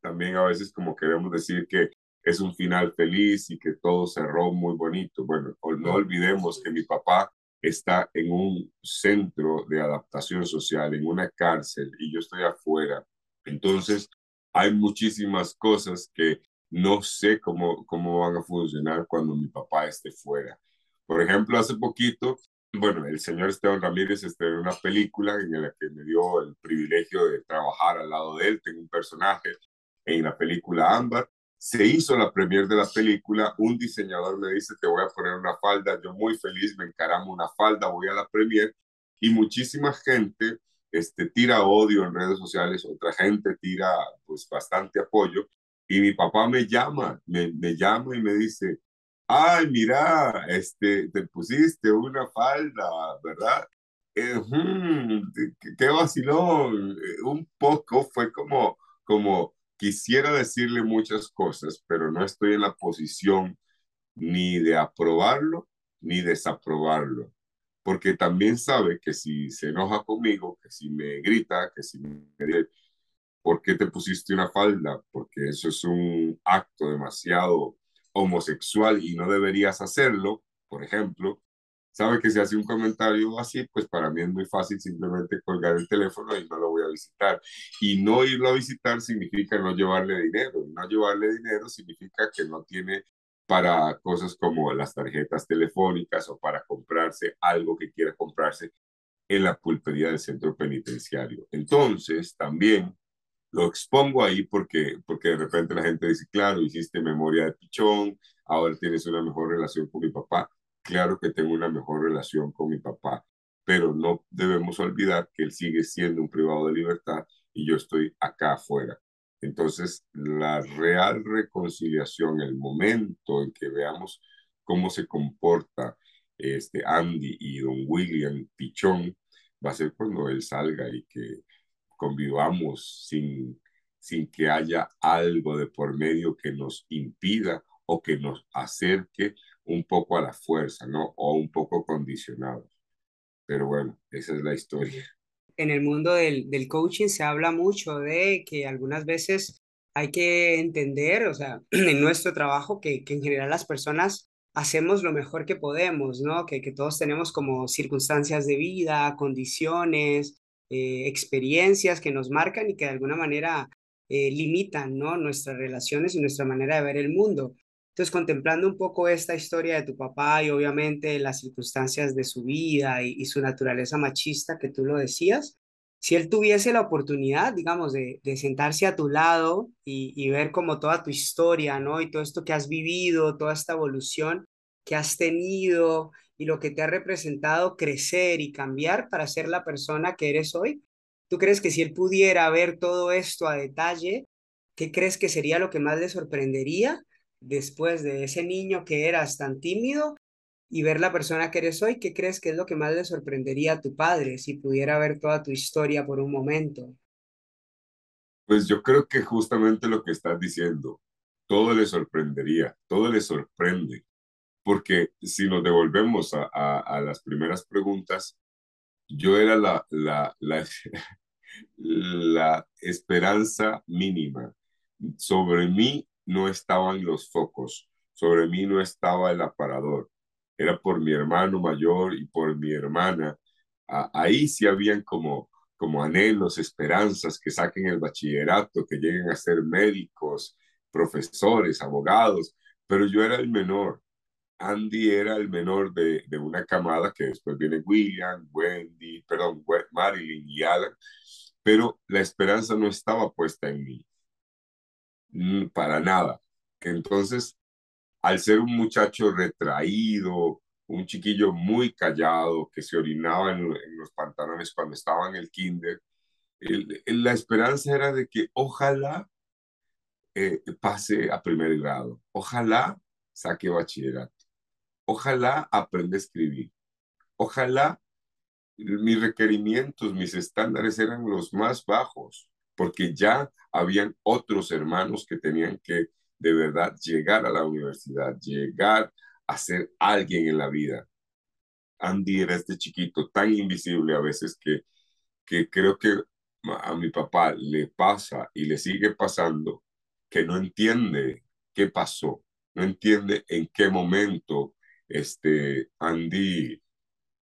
también a veces como queremos decir que es un final feliz y que todo cerró muy bonito. Bueno, no olvidemos que mi papá está en un centro de adaptación social, en una cárcel, y yo estoy afuera. Entonces, hay muchísimas cosas que no sé cómo, cómo van a funcionar cuando mi papá esté fuera. Por ejemplo, hace poquito, bueno, el señor Esteban Ramírez estrenó una película en la que me dio el privilegio de trabajar al lado de él. Tengo un personaje en la película Ámbar se hizo la premier de la película, un diseñador me dice, te voy a poner una falda, yo muy feliz, me encaramo una falda, voy a la premier y muchísima gente este, tira odio en redes sociales, otra gente tira pues bastante apoyo y mi papá me llama, me, me llama y me dice, ay, mira, este, te pusiste una falda, ¿verdad? Eh, hmm, qué vacilón, eh, un poco fue como, como, quisiera decirle muchas cosas, pero no estoy en la posición ni de aprobarlo ni desaprobarlo, porque también sabe que si se enoja conmigo, que si me grita, que si me ¿por qué te pusiste una falda? Porque eso es un acto demasiado homosexual y no deberías hacerlo, por ejemplo, sabe que si hace un comentario así, pues para mí es muy fácil simplemente colgar el teléfono y no lo voy a visitar. Y no irlo a visitar significa no llevarle dinero. no llevarle dinero significa que no tiene para cosas como las tarjetas telefónicas o para comprarse algo que quiera comprarse en la pulpería del centro penitenciario. Entonces, también lo expongo ahí porque, porque de repente la gente dice, claro, hiciste memoria de pichón, ahora tienes una mejor relación con mi papá claro que tengo una mejor relación con mi papá, pero no debemos olvidar que él sigue siendo un privado de libertad y yo estoy acá afuera. Entonces, la real reconciliación, el momento en que veamos cómo se comporta este Andy y don William Pichón, va a ser cuando él salga y que convivamos sin, sin que haya algo de por medio que nos impida o que nos acerque un poco a la fuerza, ¿no? O un poco condicionados. Pero bueno, esa es la historia. En el mundo del, del coaching se habla mucho de que algunas veces hay que entender, o sea, en nuestro trabajo, que, que en general las personas hacemos lo mejor que podemos, ¿no? Que, que todos tenemos como circunstancias de vida, condiciones, eh, experiencias que nos marcan y que de alguna manera eh, limitan, ¿no? Nuestras relaciones y nuestra manera de ver el mundo. Entonces, contemplando un poco esta historia de tu papá y obviamente las circunstancias de su vida y, su naturaleza machista que tú lo decías, si él tuviese la oportunidad, digamos, de, sentarse a tu lado y, ver como toda tu historia, ¿no? Y todo esto que has vivido, toda esta evolución que has tenido y lo que te ha representado crecer y cambiar para ser la persona que eres hoy, ¿tú crees que si él pudiera ver todo esto a detalle, qué crees que sería lo que más le sorprendería? Después de ese niño que eras tan tímido y ver la persona que eres hoy, ¿qué crees que es lo que más le sorprendería a tu padre si pudiera ver toda tu historia por un momento? Pues yo creo que justamente lo que estás diciendo, todo le sorprendería, todo le sorprende, porque si nos devolvemos a, las primeras preguntas, yo era la, la, la, la esperanza mínima. Sobre mí no estaban los focos, sobre mí no estaba el aparador, era por mi hermano mayor y por mi hermana. ahí sí habían como, como anhelos, esperanzas, que saquen el bachillerato, que lleguen a ser médicos, profesores, abogados, pero yo era el menor. Andy era el menor de, de una camada que después viene William, Wendy, perdón, Marilyn y Alan, pero la esperanza no estaba puesta en mí para nada. Entonces, al ser un muchacho retraído, un chiquillo muy callado que se orinaba en, los pantalones cuando estaba en el kinder, la esperanza era de que ojalá eh, pase a primer grado, ojalá saque bachillerato, ojalá aprenda a escribir, ojalá mis requerimientos, mis estándares eran los más bajos, porque ya habían otros hermanos que tenían que de verdad llegar a la universidad, llegar a ser alguien en la vida. Andy era este chiquito tan invisible a veces que, que creo que a mi papá le pasa y le sigue pasando que no entiende qué pasó, no entiende en qué momento este Andy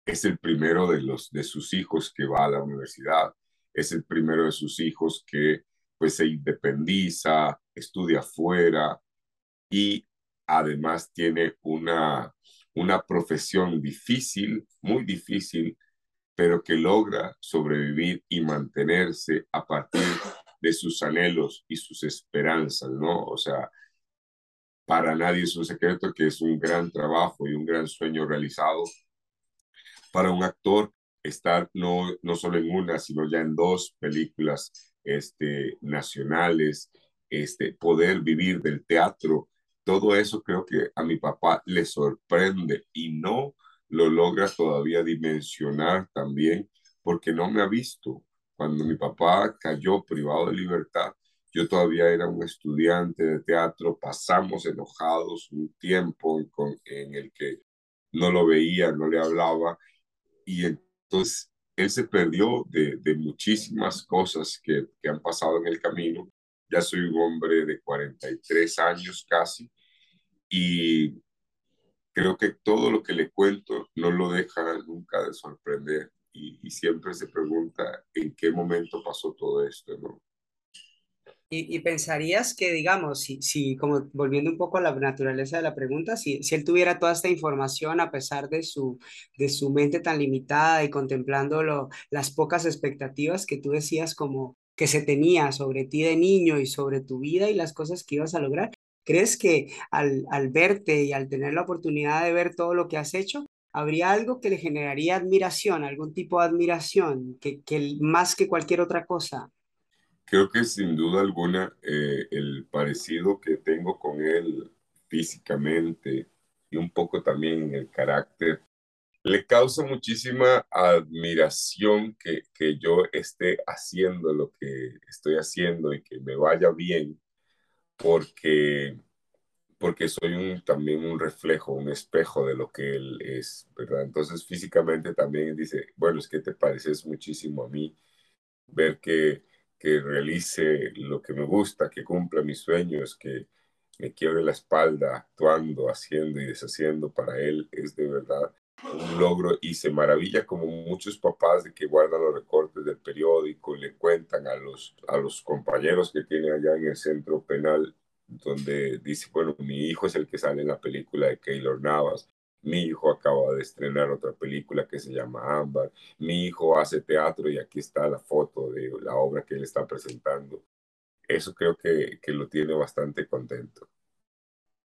es el primero de los de sus hijos que va a la universidad, es el primero de sus hijos que pues se independiza, estudia fuera y además tiene una, una profesión difícil, muy difícil, pero que logra sobrevivir y mantenerse a partir de sus anhelos y sus esperanzas, ¿no? O sea, para nadie es un secreto que es un gran trabajo y un gran sueño realizado para un actor estar no, no solo en una, sino ya en dos películas este, nacionales, este, poder vivir del teatro, todo eso creo que a mi papá le sorprende y no lo logra todavía dimensionar también porque no me ha visto. Cuando mi papá cayó privado de libertad, yo todavía era un estudiante de teatro, pasamos enojados un tiempo en el que no lo veía, no le hablaba y entonces él se perdió de, de muchísimas cosas que, que, han pasado en el camino. Ya soy un hombre de 43 años casi y creo que todo lo que le cuento no lo deja nunca de sorprender y, y siempre se pregunta en qué momento pasó todo esto, ¿no? Y, pensarías que, digamos, si, si, como volviendo un poco a la naturaleza de la pregunta, si, si él tuviera toda esta información a pesar de su, de su mente tan limitada y contemplando las pocas expectativas que tú decías como que se tenía sobre ti de niño y sobre tu vida y las cosas que ibas a lograr, ¿crees que al, al verte y al tener la oportunidad de ver todo lo que has hecho, habría algo que le generaría admiración, algún tipo de admiración, que, que más que cualquier otra cosa? Creo que sin duda alguna eh, el parecido que tengo con él físicamente y un poco también en el carácter, le causa muchísima admiración que, que yo esté haciendo lo que estoy haciendo y que me vaya bien, porque, porque soy un, también un reflejo, un espejo de lo que él es, ¿verdad? Entonces físicamente también dice, bueno, es que te pareces muchísimo a mí, ver que que realice lo que me gusta, que cumpla mis sueños, que me quiebre la espalda actuando, haciendo y deshaciendo, para él es de verdad un logro y se maravilla como muchos papás de que guardan los recortes del periódico, le cuentan a los, a los compañeros que tiene allá en el centro penal, donde dice, bueno, mi hijo es el que sale en la película de Keylor Navas, mi hijo acaba de estrenar otra película que se llama Ámbar. Mi hijo hace teatro y aquí está la foto de la obra que él está presentando. Eso creo que, que lo tiene bastante contento.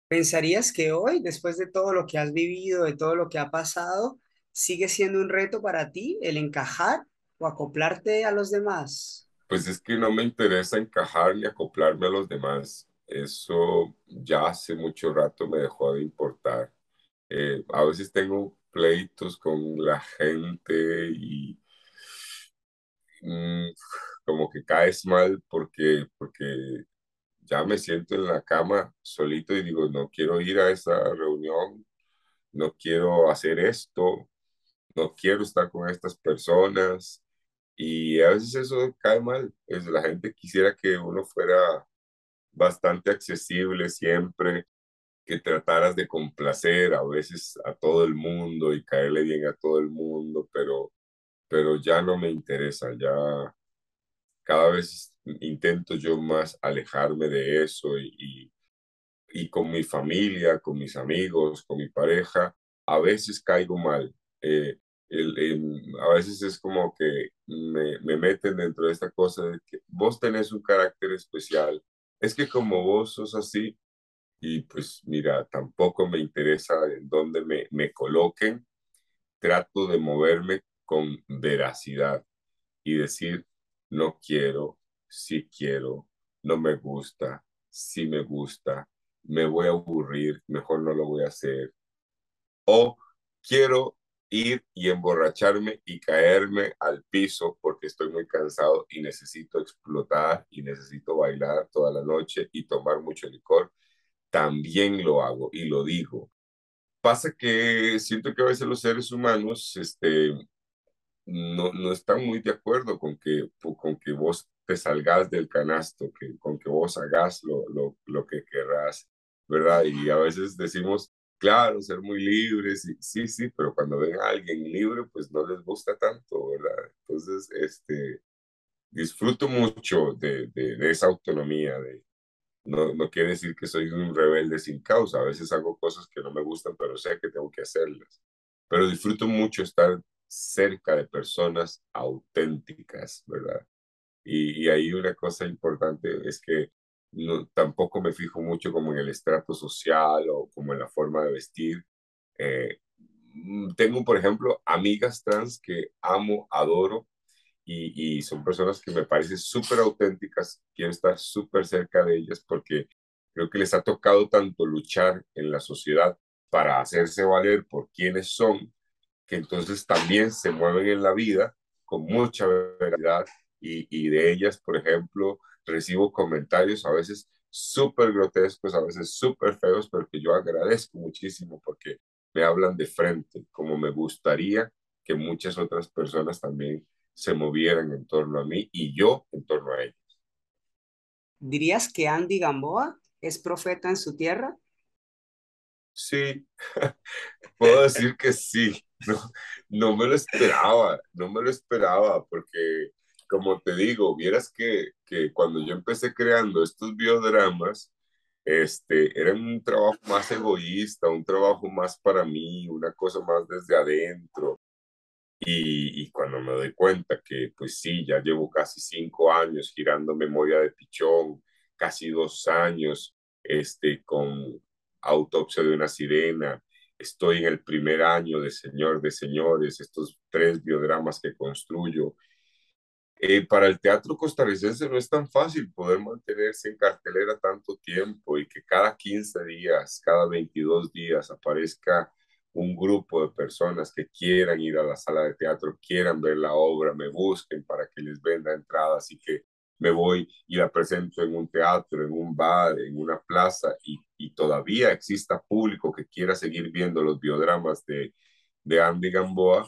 ¿Pensarías que hoy, después de todo lo que has vivido, de todo lo que ha pasado, sigue siendo un reto para ti el encajar o acoplarte a los demás? Pues es que no me interesa encajar ni acoplarme a los demás. Eso ya hace mucho rato me dejó de importar eh, a veces tengo pleitos con la gente y mm, como que caes mal porque, porque ya me siento en la cama solito y digo, no quiero ir a esa reunión, no quiero hacer esto, no quiero estar con estas personas. Y a veces eso cae mal. Es, la gente quisiera que uno fuera bastante accesible siempre, que trataras de complacer a veces a todo el mundo y caerle bien a todo el mundo, pero, pero ya no me interesa, ya cada vez intento yo más alejarme de eso y, y, con mi familia, con mis amigos, con mi pareja, a veces caigo mal. Eh, a veces es como que me, me, meten dentro de esta cosa de que vos tenés un carácter especial. Es que como vos sos así, y pues mira, tampoco me interesa en dónde me, me coloquen, trato de moverme con veracidad y decir, no quiero, sí quiero, no me gusta, sí me gusta, me voy a aburrir, mejor no lo voy a hacer. O quiero ir y emborracharme y caerme al piso porque estoy muy cansado y necesito explotar y necesito bailar toda la noche y tomar mucho licor también lo hago y lo digo. Pasa que siento que a veces los seres humanos este, no, no están muy de acuerdo con que, con que vos te salgas del canasto, que, con que vos hagas lo, lo, lo que querrás, ¿verdad? Y a veces decimos, claro, ser muy libres, sí, sí, pero cuando ven a alguien libre, pues no les gusta tanto, ¿verdad? Entonces, este, disfruto mucho de, de, de esa autonomía, de, no, no quiere decir que soy un rebelde sin causa. A veces hago cosas que no me gustan, pero sé que tengo que hacerlas. Pero disfruto mucho estar cerca de personas auténticas, ¿verdad? Y, y ahí una cosa importante es que no, tampoco me fijo mucho como en el estrato social o como en la forma de vestir. Eh, mm, tengo, por ejemplo, amigas trans que amo, adoro y, son personas que me parecen súper auténticas. Quiero estar súper cerca de ellas porque creo que les ha tocado tanto luchar en la sociedad para hacerse valer por quienes son, que entonces también se mueven en la vida con mucha verdad y, y de ellas, por ejemplo, recibo comentarios a veces súper grotescos, a veces súper feos, pero que yo agradezco muchísimo porque me hablan de frente, como me gustaría que muchas otras personas también se movieran en torno a mí y yo en torno a ellos. ¿Dirías que Andy Gamboa es profeta en su tierra? Sí, puedo decir que sí. No, no me lo esperaba, no me lo esperaba porque como te digo, vieras que, que cuando yo empecé creando estos biodramas, este, era un trabajo más egoísta, un trabajo más para mí, una cosa más desde adentro. Y, y, cuando me doy cuenta que, pues sí, ya llevo casi cinco años girando Memoria de Pichón, casi dos años este, con Autopsia de una Sirena, estoy en el primer año de Señor de Señores, estos tres biodramas que construyo, eh, para el teatro costarricense no es tan fácil poder mantenerse en cartelera tanto tiempo y que cada 15 días, cada 22 días aparezca un grupo de personas que quieran ir a la sala de teatro, quieran ver la obra, me busquen para que les venda entradas y que me voy y la presento en un teatro, en un bar, en una plaza y, y todavía exista público que quiera seguir viendo los biodramas de, de Andy Gamboa,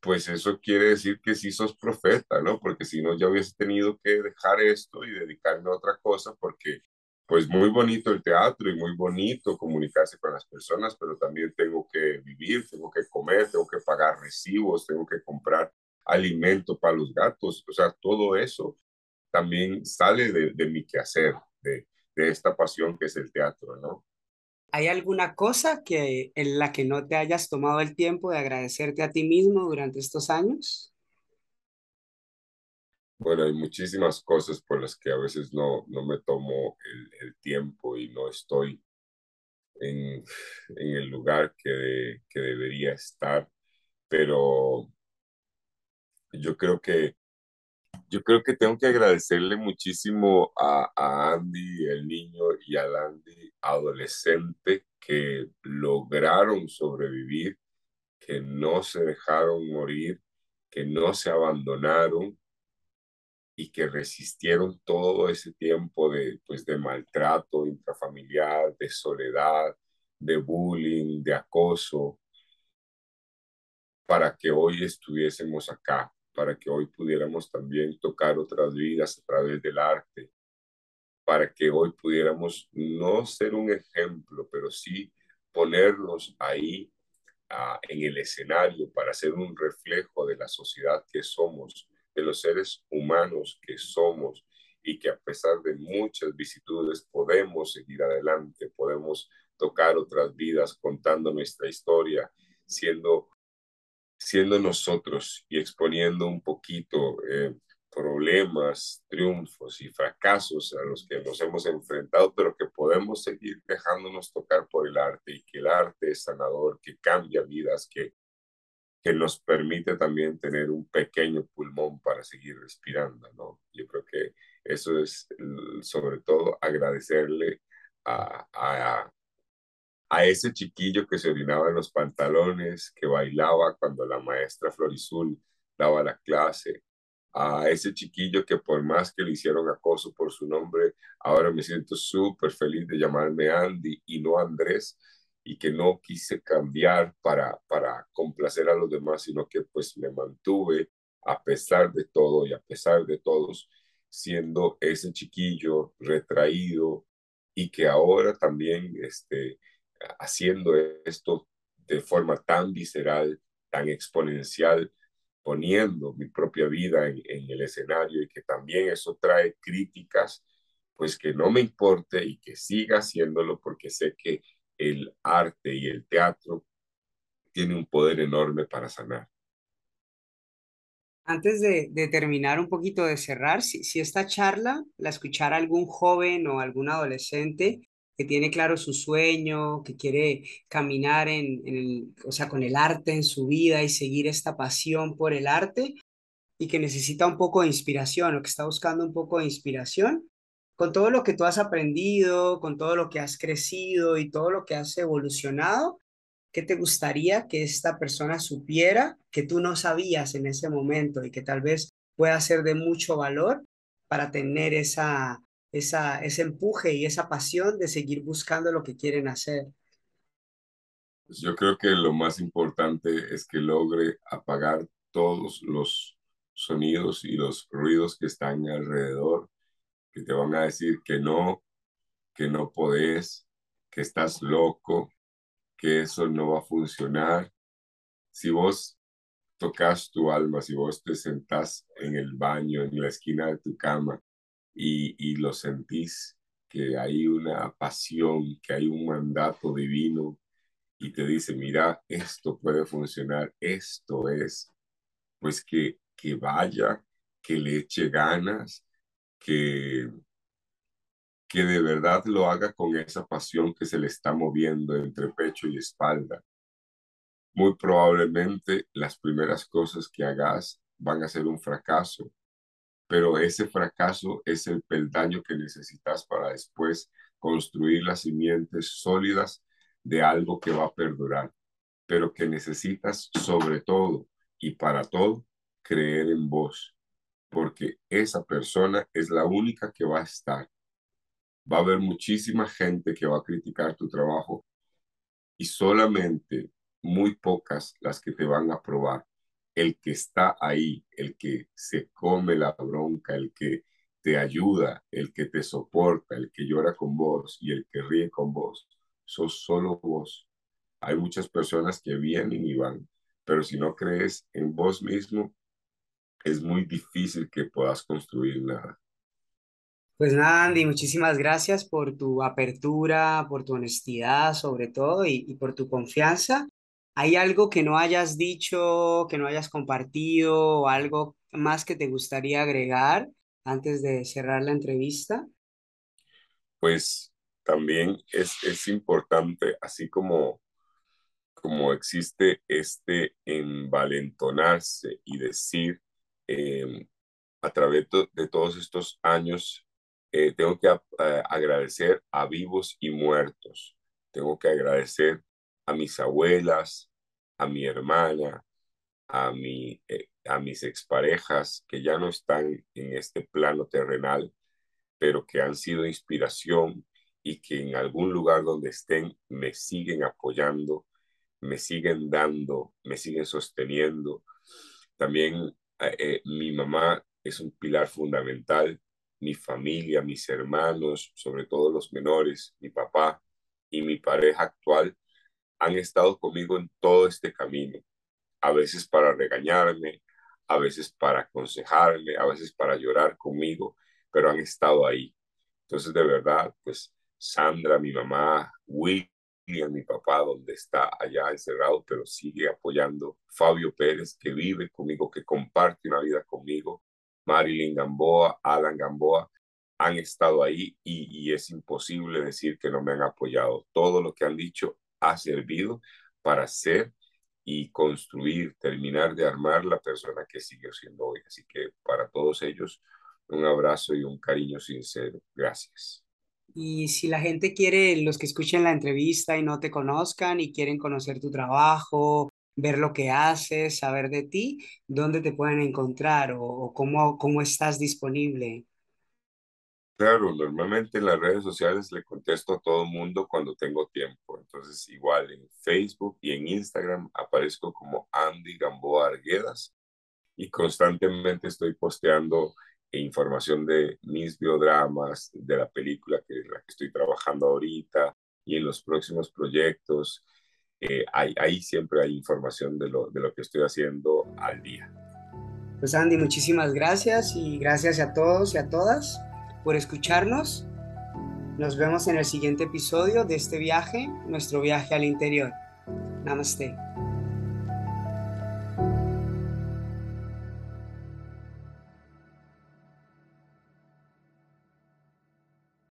pues eso quiere decir que sí sos profeta, ¿no? Porque si no, ya hubiese tenido que dejar esto y dedicarme a otra cosa, porque pues muy bonito el teatro y muy bonito comunicarse con las personas, pero también tengo que vivir, tengo que comer, tengo que pagar recibos, tengo que comprar alimento para los gatos, o sea, todo eso también sale de, de mi quehacer, de, de esta pasión que es el teatro, ¿no? ¿Hay alguna cosa que en la que no te hayas tomado el tiempo de agradecerte a ti mismo durante estos años? Bueno, hay muchísimas cosas por las que a veces no, no me tomo el, el tiempo y no estoy en, en el lugar que, que debería estar, pero yo creo que yo creo que tengo que agradecerle muchísimo a, a Andy, el niño, y a Andy, adolescente, que lograron sobrevivir, que no se dejaron morir, que no se abandonaron y que resistieron todo ese tiempo de, pues, de maltrato intrafamiliar, de soledad, de bullying, de acoso, para que hoy estuviésemos acá para que hoy pudiéramos también tocar otras vidas a través del arte, para que hoy pudiéramos no ser un ejemplo, pero sí ponernos ahí uh, en el escenario para ser un reflejo de la sociedad que somos, de los seres humanos que somos y que a pesar de muchas vicitudes podemos seguir adelante, podemos tocar otras vidas contando nuestra historia, siendo siendo nosotros y exponiendo un poquito eh, problemas, triunfos y fracasos a los que nos hemos enfrentado, pero que podemos seguir dejándonos tocar por el arte y que el arte es sanador, que cambia vidas, que, que nos permite también tener un pequeño pulmón para seguir respirando, ¿no? Yo creo que eso es sobre todo agradecerle a, a, a ese chiquillo que se orinaba en los pantalones, que bailaba cuando la maestra Florizul daba la clase, a ese chiquillo que por más que le hicieron acoso por su nombre, ahora me siento súper feliz de llamarme Andy y no Andrés, y que no quise cambiar para, para complacer a los demás, sino que pues me mantuve a pesar de todo y a pesar de todos, siendo ese chiquillo retraído y que ahora también este, haciendo esto de forma tan visceral, tan exponencial, poniendo mi propia vida en, en, el escenario y que también eso trae críticas, pues que no me importe y que siga haciéndolo porque sé que el arte y el teatro tiene un poder enorme para sanar. Antes de, terminar un poquito de cerrar, si, esta charla la escuchara algún joven o algún adolescente que tiene claro su sueño, que quiere caminar en, en o sea, con el arte en su vida y seguir esta pasión por el arte y que necesita un poco de inspiración o que está buscando un poco de inspiración, con todo lo que tú has aprendido, con todo lo que has crecido y todo lo que has evolucionado, ¿qué te gustaría que esta persona supiera que tú no sabías en ese momento y que tal vez pueda ser de mucho valor para tener esa, esa, ese empuje y esa pasión de seguir buscando lo que quieren hacer? Pues yo creo que lo más importante es que logre apagar todos los sonidos y los ruidos que están alrededor, que te van a decir que no, que no podés, que estás loco, que eso no va a funcionar. Si vos tocas tu alma, si vos te sentás en el baño, en la esquina de tu cama y, y lo sentís, que hay una pasión, que hay un mandato divino y te dice, mira, esto puede funcionar, esto es, pues que, que vaya, que le eche ganas, que, que de verdad lo haga con esa pasión que se le está moviendo entre pecho y espalda. Muy probablemente las primeras cosas que hagas van a ser un fracaso, pero ese fracaso es el peldaño que necesitas para después construir las simientes sólidas de algo que va a perdurar, pero que necesitas sobre todo y para todo creer en vos, porque esa persona es la única que va a estar va a haber muchísima gente que va a criticar tu trabajo y solamente muy pocas las que te van a aprobar. El que está ahí, el que se come la bronca, el que te ayuda, el que te soporta, el que llora con vos y el que ríe con vos, sos solo vos. Hay muchas personas que vienen y van, pero si no crees en vos mismo, es muy difícil que puedas construir nada. Pues nada, Andy, muchísimas gracias por tu apertura, por tu honestidad sobre todo y, por tu confianza. ¿Hay algo que no hayas dicho, que no hayas compartido o algo más que te gustaría agregar antes de cerrar la entrevista? Pues también es, es importante, así como, como existe este envalentonarse y decir em, a través de todos estos años eh, tengo que eh, agradecer a vivos y muertos. Tengo que agradecer a mis abuelas, a mi hermana, a, mi, eh, a mis exparejas que ya no están en este plano terrenal, pero que han sido inspiración y que en algún lugar donde estén me siguen apoyando, me siguen dando, me siguen sosteniendo. También mi mamá es un pilar fundamental mi familia, mis hermanos, sobre todo los menores, mi papá y mi pareja actual han estado conmigo en todo este camino, a veces para regañarme, a veces para aconsejarme, a veces para llorar conmigo, pero han estado ahí. Entonces, de verdad, pues Sandra, mi mamá, William, mi papá, donde está allá encerrado, pero sigue apoyando. Fabio Pérez, que vive conmigo, que comparte una vida conmigo. Marilyn Gamboa, Alan Gamboa, han estado ahí y, es imposible decir que no me han apoyado. Todo lo que han dicho ha servido para ser y construir, terminar de armar la persona que sigue siendo hoy. Así que para todos ellos, un abrazo y un cariño sincero. Gracias. Y si la gente quiere, los que escuchen la entrevista y no te conozcan y quieren conocer tu trabajo, ver lo que haces, saber de ti, dónde te pueden encontrar o, cómo, cómo estás disponible. Claro, normalmente en las redes sociales le contesto a todo mundo cuando tengo tiempo. Entonces, igual en Facebook y en Instagram aparezco como Andy Gamboa Arguedas y constantemente estoy posteando información de mis biodramas, de la película que, la que estoy trabajando ahorita y en los próximos proyectos eh, ahí, siempre hay información de lo, de lo que estoy haciendo al día. Pues Andy, muchísimas gracias y gracias a todos y a todas por escucharnos. Nos vemos en el siguiente episodio de este viaje, nuestro viaje al interior. Namaste.